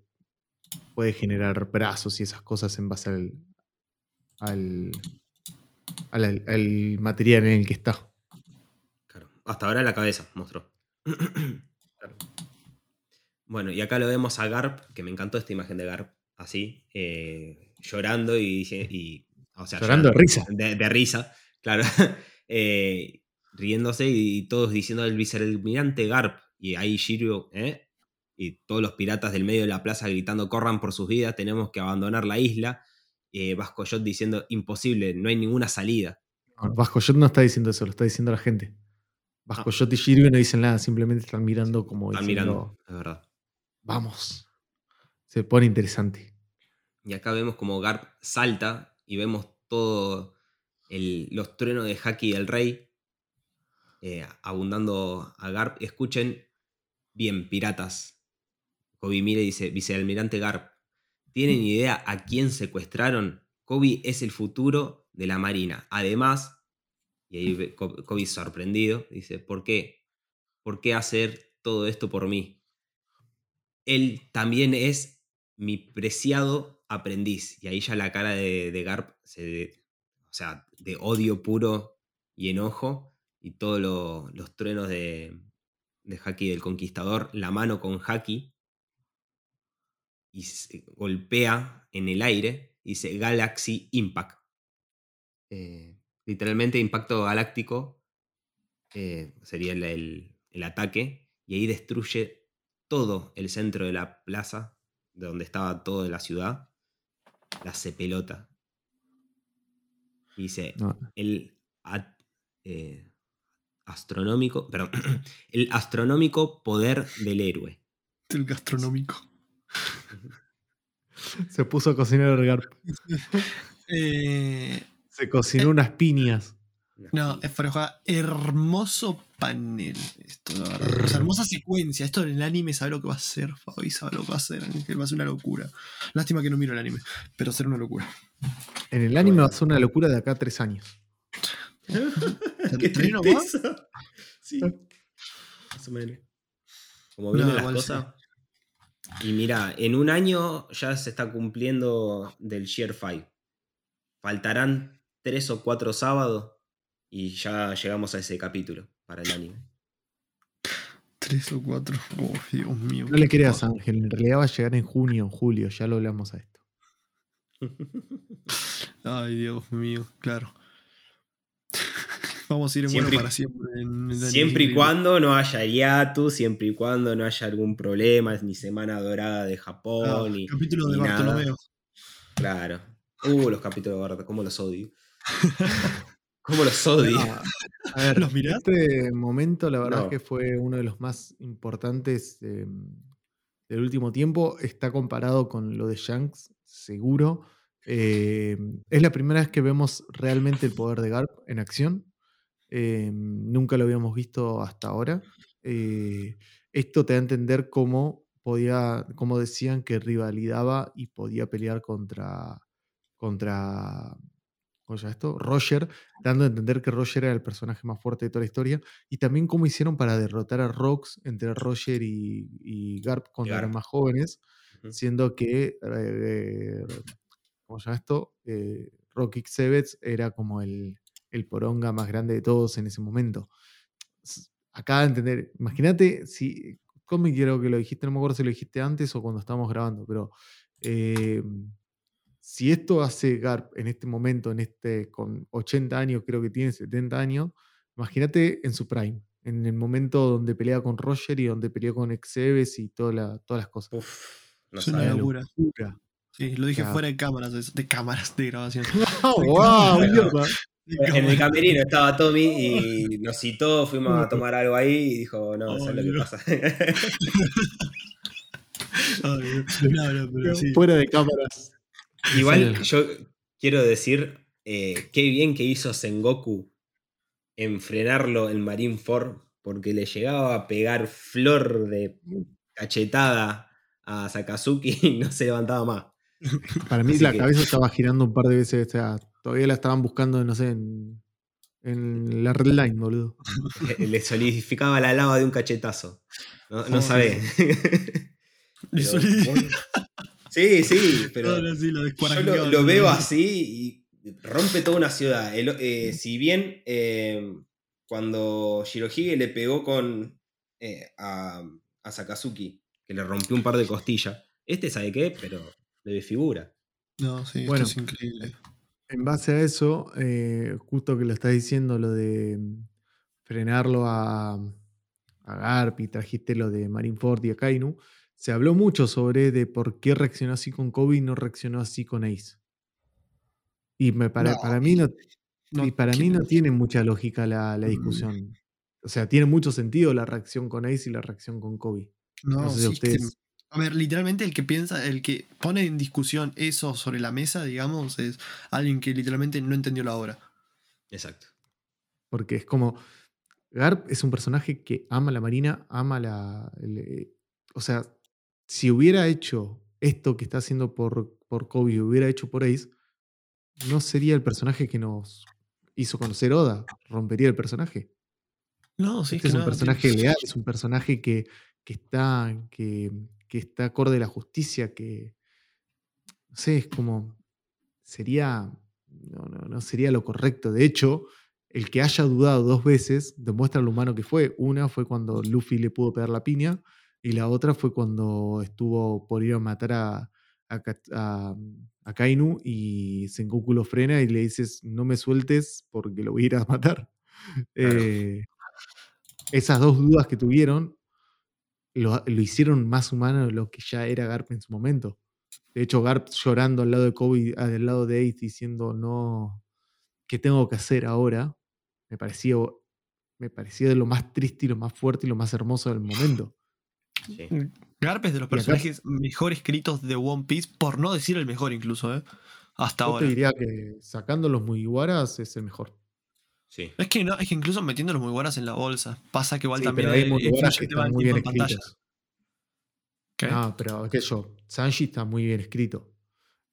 A: puede generar brazos y esas cosas en base al, al, al- al material en el que está.
B: Claro. Hasta ahora la cabeza mostró. Bueno, y acá lo vemos a Garp, que me encantó esta imagen de Garp, así, eh, llorando y, y o sea,
A: Llorando de risa.
B: De, de risa, claro. eh, riéndose y todos diciendo el vicealmirante Garp. Y ahí Shiryu, ¿eh? Y todos los piratas del medio de la plaza gritando, corran por sus vidas, tenemos que abandonar la isla. Eh, Vasco Shot diciendo, imposible, no hay ninguna salida.
A: No, Vasco Shot no está diciendo eso, lo está diciendo la gente. Vasco
B: Ah.
A: Shot y Shiryu no dicen nada, simplemente están mirando como
B: Están
A: diciendo,
B: mirando, es verdad.
A: vamos. Se pone interesante.
B: Y acá vemos como Garp salta y vemos todo el- los truenos de Haki del Rey eh, abundando a Garp. Escuchen bien, piratas. Kobe mira y dice, vicealmirante Garp, ¿tienen idea a quién secuestraron? Kobe es el futuro de la Marina. Además, y ahí Kobe sorprendido, dice, ¿por qué? ¿Por qué hacer todo esto por mí? Él también es mi preciado aprendiz. Y ahí ya la cara de, Garp, se, o sea, de odio puro y enojo, y todos los truenos de, de Haki del Conquistador, la mano con Haki, y golpea en el aire, y dice Galaxy Impact. Eh, literalmente impacto galáctico eh, sería el, el, ataque, y ahí destruye todo el centro de la plaza, de donde estaba toda la ciudad, la hace pelota. Y dice, el eh, astronómico, perdón, el astronómico poder del héroe.
C: El gastronómico.
A: Se puso a cocinar el garp. Eh, Se cocinó unas piñas.
C: No, es para hermoso panel. Esto, la verdad. hermosa secuencia. Esto en el anime sabe lo que va a ser. Fabi sabe lo que va a ser. Va a ser una locura. Lástima que no miro el anime, pero ser una locura.
A: En el anime va a ser una locura de acá a tres años.
B: ¿Qué tristeza. Sí. Más o menos. Como vienen las cosas. Y mira, en un año ya se está cumpliendo del Sheer Five. Faltarán tres o cuatro sábados y ya llegamos a ese capítulo para el anime.
C: Tres o cuatro. Oh, Dios mío.
A: No le creas, Ángel. En realidad va a llegar en junio, en julio. Ya lo hablamos a esto.
C: Ay, Dios mío, claro. Vamos a ir en siempre, bueno para siempre.
B: siempre y cuando no haya hiatus, siempre y cuando no haya algún problema, ni Semana Dorada de Japón, ah, ni.
C: Capítulo de Bartolomeo.
B: Claro. Uh, los capítulos de Bartolomeo, cómo los odio. Cómo los odio.
A: a ver, ¿los Este momento, la verdad es que fue uno de los más importantes em, del último tiempo. Está comparado con lo de Shanks, seguro. Em, es la primera vez que vemos realmente el poder de Garp en acción. Eh, nunca lo habíamos visto hasta ahora. Eh, esto te da a entender cómo podía, cómo decían que rivalidaba y podía pelear contra, contra ¿cómo esto? Roger, dando a entender que Roger era el personaje más fuerte de toda la historia. Y también cómo hicieron para derrotar a Rox entre Roger y, Garp cuando eran más jóvenes, siendo que, eh, ¿cómo se llama esto? Rocky Xevets era como el, el poronga más grande de todos en ese momento. Acá de entender, imagínate si, ¿cómo quiero que lo dijiste? No me acuerdo si lo dijiste antes o cuando estábamos grabando, pero em, si esto hace Garp en este momento, en este, con 80 años, creo que tiene 70 años, imagínate en su prime, en el momento donde pelea con Roger y donde peleó con Exeves y toda todas las cosas.
C: es una locura. Sí, lo dije fuera de cámaras, de cámaras de grabación.
A: ¡Wow!
B: En el camerino estaba Tommy y nos citó, fuimos a tomar algo ahí y dijo, no, oh, ¿sabes lo que pasa?
A: Fuera de cámaras.
B: Igual yo quiero decir eh, qué bien que hizo Sengoku en frenarlo en Marineford porque le llegaba a pegar flor de cachetada a Sakazuki y no se levantaba más.
A: Para mí la cabeza estaba girando un par de veces, o sea, todavía la estaban buscando, no sé, en, la red line, boludo.
B: Le solidificaba la lava de un cachetazo. No, no sabe. sí, sí, pero yo lo, veo así y rompe toda una ciudad. Eh, si bien eh, cuando Shirohige le pegó con eh, a, a Sakazuki, que le rompió un par de costillas, este sabe qué, pero le desfigura.
C: No, sí, bueno, es increíble.
A: En base a eso, eh, justo que lo estás diciendo, lo de mm, frenarlo a, a Garp y trajiste lo de Marineford y a Kainu, se habló mucho sobre de por qué reaccionó así con Kobe y no reaccionó así con Ace. Y me, para, para mí no, y para mí no tiene mucha lógica la, la, mm. discusión. O sea, tiene mucho sentido la reacción con Ace y la reacción con Kobe.
C: No, sé si ustedes... A ver, literalmente el que piensa, el que pone en discusión eso sobre la mesa, digamos, es alguien que literalmente no entendió la obra.
B: Exacto.
A: Porque es como. Garp es un personaje que ama la Marina, ama la. el- eh, o sea, si hubiera hecho esto que está haciendo por, por Kobe, hubiera hecho por Ace, no sería el personaje que nos hizo conocer Oda. Rompería el personaje.
C: No, sí,
A: Este
C: que
A: es un personaje
C: tío.
A: leal, es un personaje que, que está, que, que está acorde a la justicia, que, no sé, es como, sería, no, no, no sería lo correcto. De hecho, el que haya dudado dos veces demuestra lo humano que fue. Una fue cuando Luffy le pudo pegar la piña y la otra fue cuando estuvo por ir a matar a, a, a Kainu y Sengoku lo frena y le dices, no me sueltes porque lo voy a ir a matar.
B: Claro.
A: Eh, esas dos dudas que tuvieron lo, lo hicieron más humano de lo que ya era Garp en su momento. De hecho, Garp llorando al lado de Kobe, al lado de Ace, diciendo, no, ¿qué tengo que hacer ahora? Me pareció, me pareció de lo más triste y lo más fuerte y lo más hermoso del momento.
B: Sí.
C: Garp es de los personajes mejor escritos de One Piece, por no decir el mejor incluso, ¿eh? Hasta
A: Yo
C: ahora.
A: te diría que sacando los Mugiwaras es el mejor.
B: Sí.
C: Es que, no, es que incluso metiéndolos muy buenas en la bolsa. Pasa que igual
A: Sí,
C: también
A: pero hay Mugiwaras que
C: el tema
A: están muy bien escritos.
C: ¿Qué?
A: No, pero que yo, Sanji está muy bien escrito.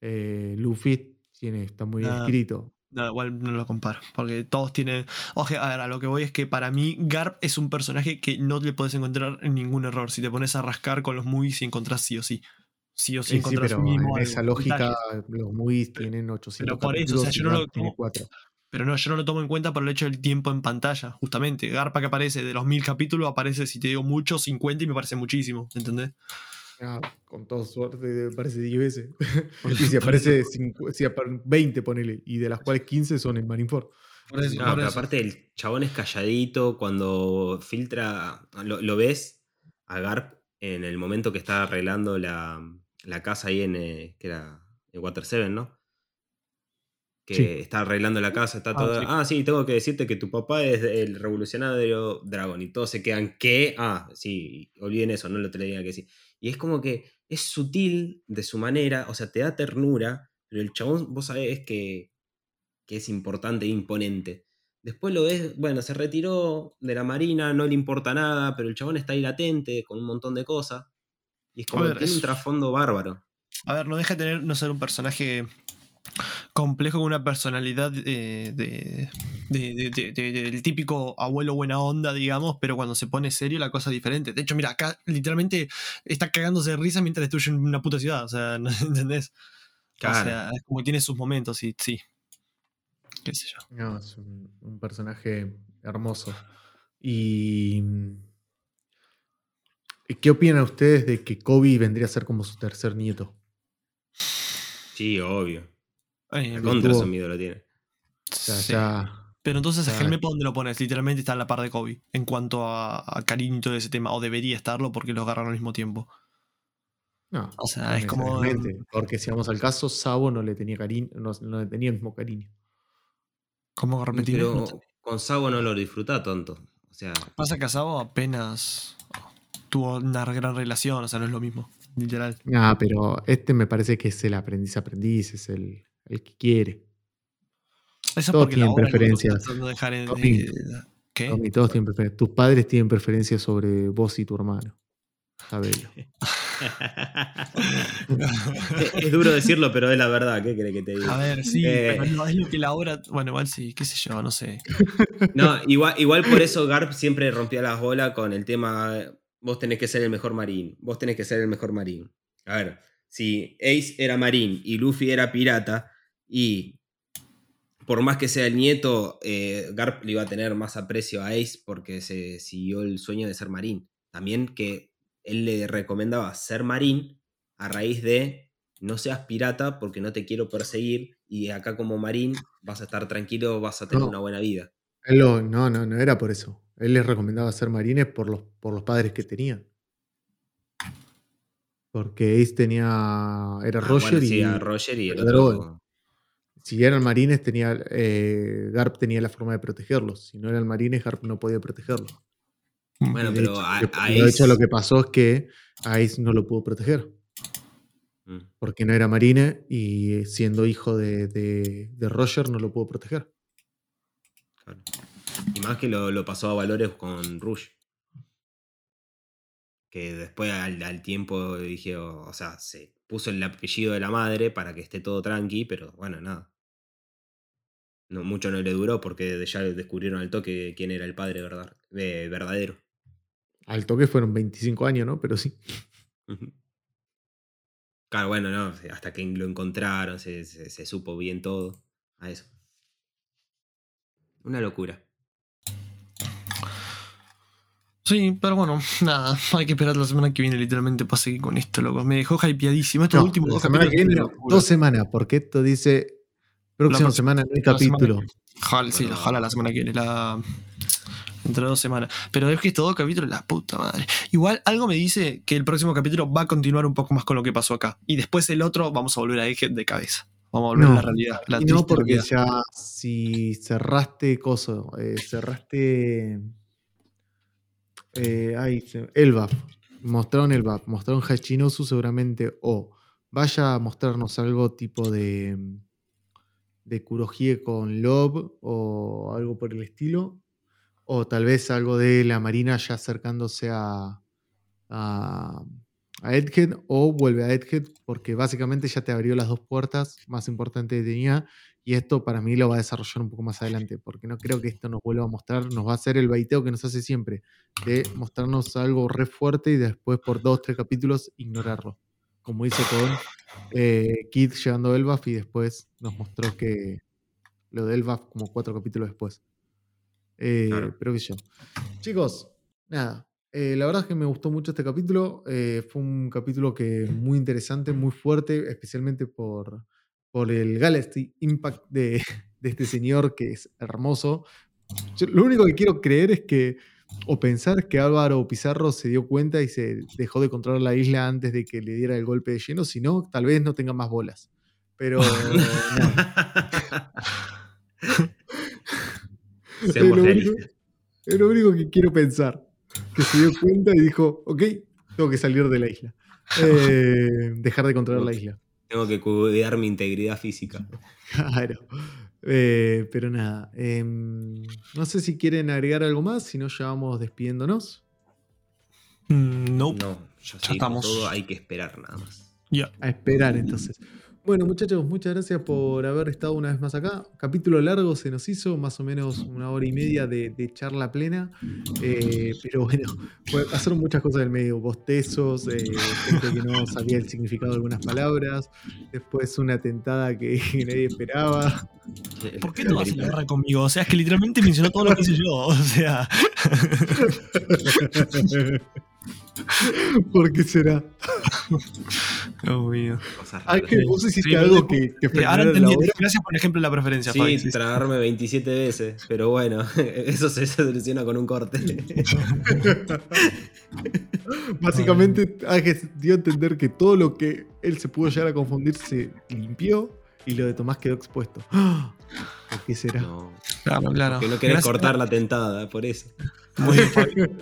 A: Eh, Luffy tiene, está muy bien
C: Ah.
A: escrito.
C: No, igual no lo comparo. Porque todos tienen. Oje, a ver, a lo que voy es que para mí Garp es un personaje que no le puedes encontrar ningún error. Si te pones a rascar con los movies y encontrás sí o sí. Sí o sí,
A: Sí, sí,
C: encontrás
A: pero
C: mínimo
A: en
C: algo,
A: esa lógica los movies tienen 800
C: pero por eso, o sea, yo no lo tomo-
A: 4.
C: Pero no, yo no lo tomo en cuenta por el hecho del tiempo en pantalla, justamente. Garpa que aparece de los mil capítulos aparece, si te digo mucho, 50 y me parece muchísimo, ¿entendés?
A: Ah, con toda suerte parece 10 veces. y si aparece si apar- 20, ponele, y de las cuales 15 son en Marineford.
C: Por eso,
B: No,
C: por
B: pero
C: eso.
B: aparte el chabón es calladito cuando filtra. Lo, lo ves a Garp en el momento que está arreglando la, la casa ahí en. eh, que era en Water 7, ¿no? Que
A: Sí.
B: está arreglando la casa, está
C: Ah,
B: todo.
C: sí.
B: Ah, sí, tengo que decirte que tu papá es el revolucionario dragón. Y todos se quedan, ¿qué? Ah, sí, olviden eso, no lo tenía que decir. Y es como que es sutil de su manera, o sea, te da ternura, pero el chabón, vos sabés que, que es importante e imponente. Después lo ves, bueno, se retiró de la marina, no le importa nada, pero el chabón está ahí latente con un montón de cosas. Y es como que tiene
C: es-
B: un trasfondo bárbaro.
C: A ver, no deja de tener, no ser un personaje complejo con una personalidad eh, de, de- de- de- de- del típico abuelo buena onda, digamos, pero cuando se pone serio la cosa es diferente. De hecho, mira, acá literalmente está cagándose de risa mientras destruyen una puta ciudad, o sea, ¿no ¿entendés?
B: Claro.
C: O sea, es como que tiene sus momentos y sí. Qué sé yo.
A: No, es un, un personaje hermoso. Y. ¿y ¿Qué opinan ustedes de que Kobe vendría a ser como su tercer nieto?
B: Sí, obvio.
C: Eh,
B: contra
A: tuvo-
B: su miedo lo tiene.
A: O sea,
C: sí.
A: ya.
C: Pero entonces a Helme, ¿por dónde lo pones? Literalmente está en la par de Kobe en cuanto a, a cariño y todo ese tema, o debería estarlo porque los agarran al mismo tiempo.
A: No,
C: O sea,
A: no
C: es como.
A: Porque si vamos al caso, Sabo no le tenía cariño, no, no le tenía el mismo cariño.
C: ¿Cómo repetir?
B: Pero con Sabo no lo disfruta tonto. O sea,
C: Pasa que Asabo apenas tuvo una gran relación, o sea, no es lo mismo, literal.
A: Ah, pero este me parece que es el aprendiz aprendiz, es el, el que quiere.
C: Eso es
A: Todos tienen preferencias.
C: en.
A: Tommy.
C: eh, ¿Qué?
A: Tommy, todos tienen. Tus padres tienen preferencia sobre vos y tu hermano. Sabelo.
B: es duro decirlo, pero es la verdad. ¿Qué crees que te diga?
C: A ver, sí,
B: Eh.
C: pero no es lo que la obra. Bueno, igual sí, qué sé yo, no sé.
B: No, igual, igual por eso Garp siempre rompía las bolas con el tema, vos tenés que ser el mejor marín, vos tenés que ser el mejor marín. A ver, si Ace era marín y Luffy era pirata, y por más que sea el nieto, eh, Garp le iba a tener más aprecio a Ace porque se siguió el sueño de ser marín. También que él le recomendaba ser marín a raíz de no seas pirata porque no te quiero perseguir y acá como marín vas a estar tranquilo, vas a tener
A: No.
B: una buena vida.
A: Él lo- no, no, no era por eso. Él les recomendaba ser marines por los, por los padres que tenían. Porque Ace tenía. Era
B: Ah,
A: Roger
B: bueno,
A: y.
B: sí, a Roger y el otro.
A: Si eran marines, tenía, eh, Garp tenía la forma de protegerlos. Si no eran marines, Garp no podía protegerlos.
B: Bueno,
A: Y de
B: pero
A: hecho,
B: a, a
A: de hecho, lo que pasó es que a Ace no lo pudo proteger.
B: Mm,
A: Porque no era marine y eh, siendo hijo de, de- de Roger no lo pudo proteger.
B: claro. Y más que lo, lo pasó a valores con Rush. Que después al, al tiempo dije, o, o sea, se puso el apellido de la madre para que esté todo tranqui, pero bueno, nada. No, mucho no le duró porque ya descubrieron al toque quién era el padre verdad, eh, verdadero.
A: Al toque fueron 25 años, ¿no? Pero sí.
B: Claro, bueno, no, hasta que lo encontraron, se, se- se supo bien todo. A eso. Una locura.
C: Sí, pero bueno, nada, hay que esperar la semana que viene literalmente para seguir con esto, loco. Me dejó hypeadísimo. Estos
A: No,
C: últimos
A: la
C: dos
A: semana que viene, dos semanas, porque esto dice próxima semana no hay
C: la
A: capítulo.
C: Ojalá, sí, ojalá la semana que viene, la... entre dos semanas. Pero es que estos dos capítulos, la puta madre. Igual algo me dice que el próximo capítulo va a continuar un poco más con lo que pasó acá. Y después el otro vamos a volver a Egghead de cabeza. Vamos a volver
A: No.
C: a la realidad. La
A: Y no, porque
C: realidad.
A: ya si cerraste coso, eh, cerraste. Eh, ahí, se- Elbaf. Mostraron Elbaf, mostraron Hachinosu seguramente. O vaya a mostrarnos algo tipo de. De Kurohige con Love o algo por el estilo. O tal vez algo de la Marina ya acercándose a. a a Edgehead o vuelve a Edgehead porque básicamente ya te abrió las dos puertas más importantes que tenía y esto para mí lo va a desarrollar un poco más adelante porque no creo que esto nos vuelva a mostrar, nos va a hacer el baiteo que nos hace siempre de mostrarnos algo re fuerte y después por dos, tres capítulos ignorarlo como hizo con eh, Kid llegando a Elbaf y después nos mostró que lo de Elbaf como cuatro capítulos después Eh,
B: Claro.
A: pero sé yo chicos, nada eh, la verdad es que me gustó mucho este capítulo. eh, fue un capítulo que muy interesante, muy fuerte, especialmente por, por el Galaxy Impact de, de este señor que es hermoso. Yo lo único que quiero creer es que, o pensar que Álvaro Pizarro se dio cuenta y se dejó de controlar la isla antes de que le diera el golpe de lleno, si no, tal vez no tenga más bolas. Pero. Es lo, único, es lo único que quiero pensar. Que se dio cuenta y dijo, ok, tengo que salir de la isla. Eh, dejar de controlar la isla.
B: Tengo que cuidar mi integridad física.
A: Claro. Eh, pero nada. em, no sé si quieren agregar algo más, si no ya vamos despidiéndonos.
C: Mm, nope.
B: No, ya,
C: estamos.
B: todo hay que esperar nada más.
C: Ya.
A: A esperar entonces. Bueno, muchachos, muchas gracias por haber estado una vez más acá. Capítulo largo se nos hizo, más o menos una hora y media de, de charla plena. Eh, pero bueno, pasaron muchas cosas del medio, bostezos, eh, gente que no sabía el significado de algunas palabras, después una tentada que, que nadie esperaba.
C: ¿Por qué no vas a la guerra conmigo? O sea, es que literalmente mencionó todo lo que hice yo. O sea,
A: ¿Por qué será?
B: Cosas
A: Ah,
B: raras.
A: que vos hiciste
C: Sí,
A: algo que, que
C: ahora entendí. Gracias por ejemplo la preferencia, Fabi.
B: Sí, tragarme 27 veces, pero bueno, eso se soluciona con un corte.
A: Básicamente Ángel dio a entender que todo lo que él se pudo llegar a confundir se limpió y lo de Tomás quedó expuesto. ¿Por qué será?
B: No,
C: Claro, claro.
B: que no querés
C: Gracias-
B: cortar la tentada, por eso.
C: Muy bien, Fabi.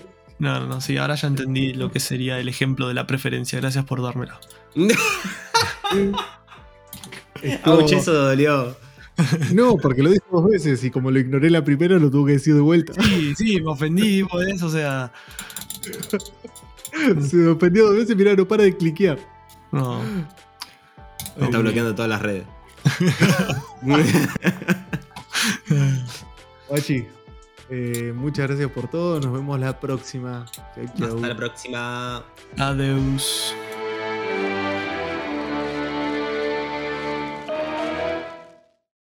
C: No, no, no, sí, ahora ya entendí lo que sería el ejemplo de la preferencia. Gracias por dármelo.
B: Ouch, eso dolió.
A: No, porque lo dijo dos veces y como lo ignoré la primera lo tuve que decir de vuelta.
C: Sí, sí, me ofendí por eso, o sea.
A: Se me ofendió dos veces, mirá, no para de cliquear.
C: No.
B: Me está bloqueando todas las redes.
A: Guachi, eh, muchas gracias por todo. Nos vemos la próxima. Chau, chau.
B: Hasta la próxima.
C: Adeus.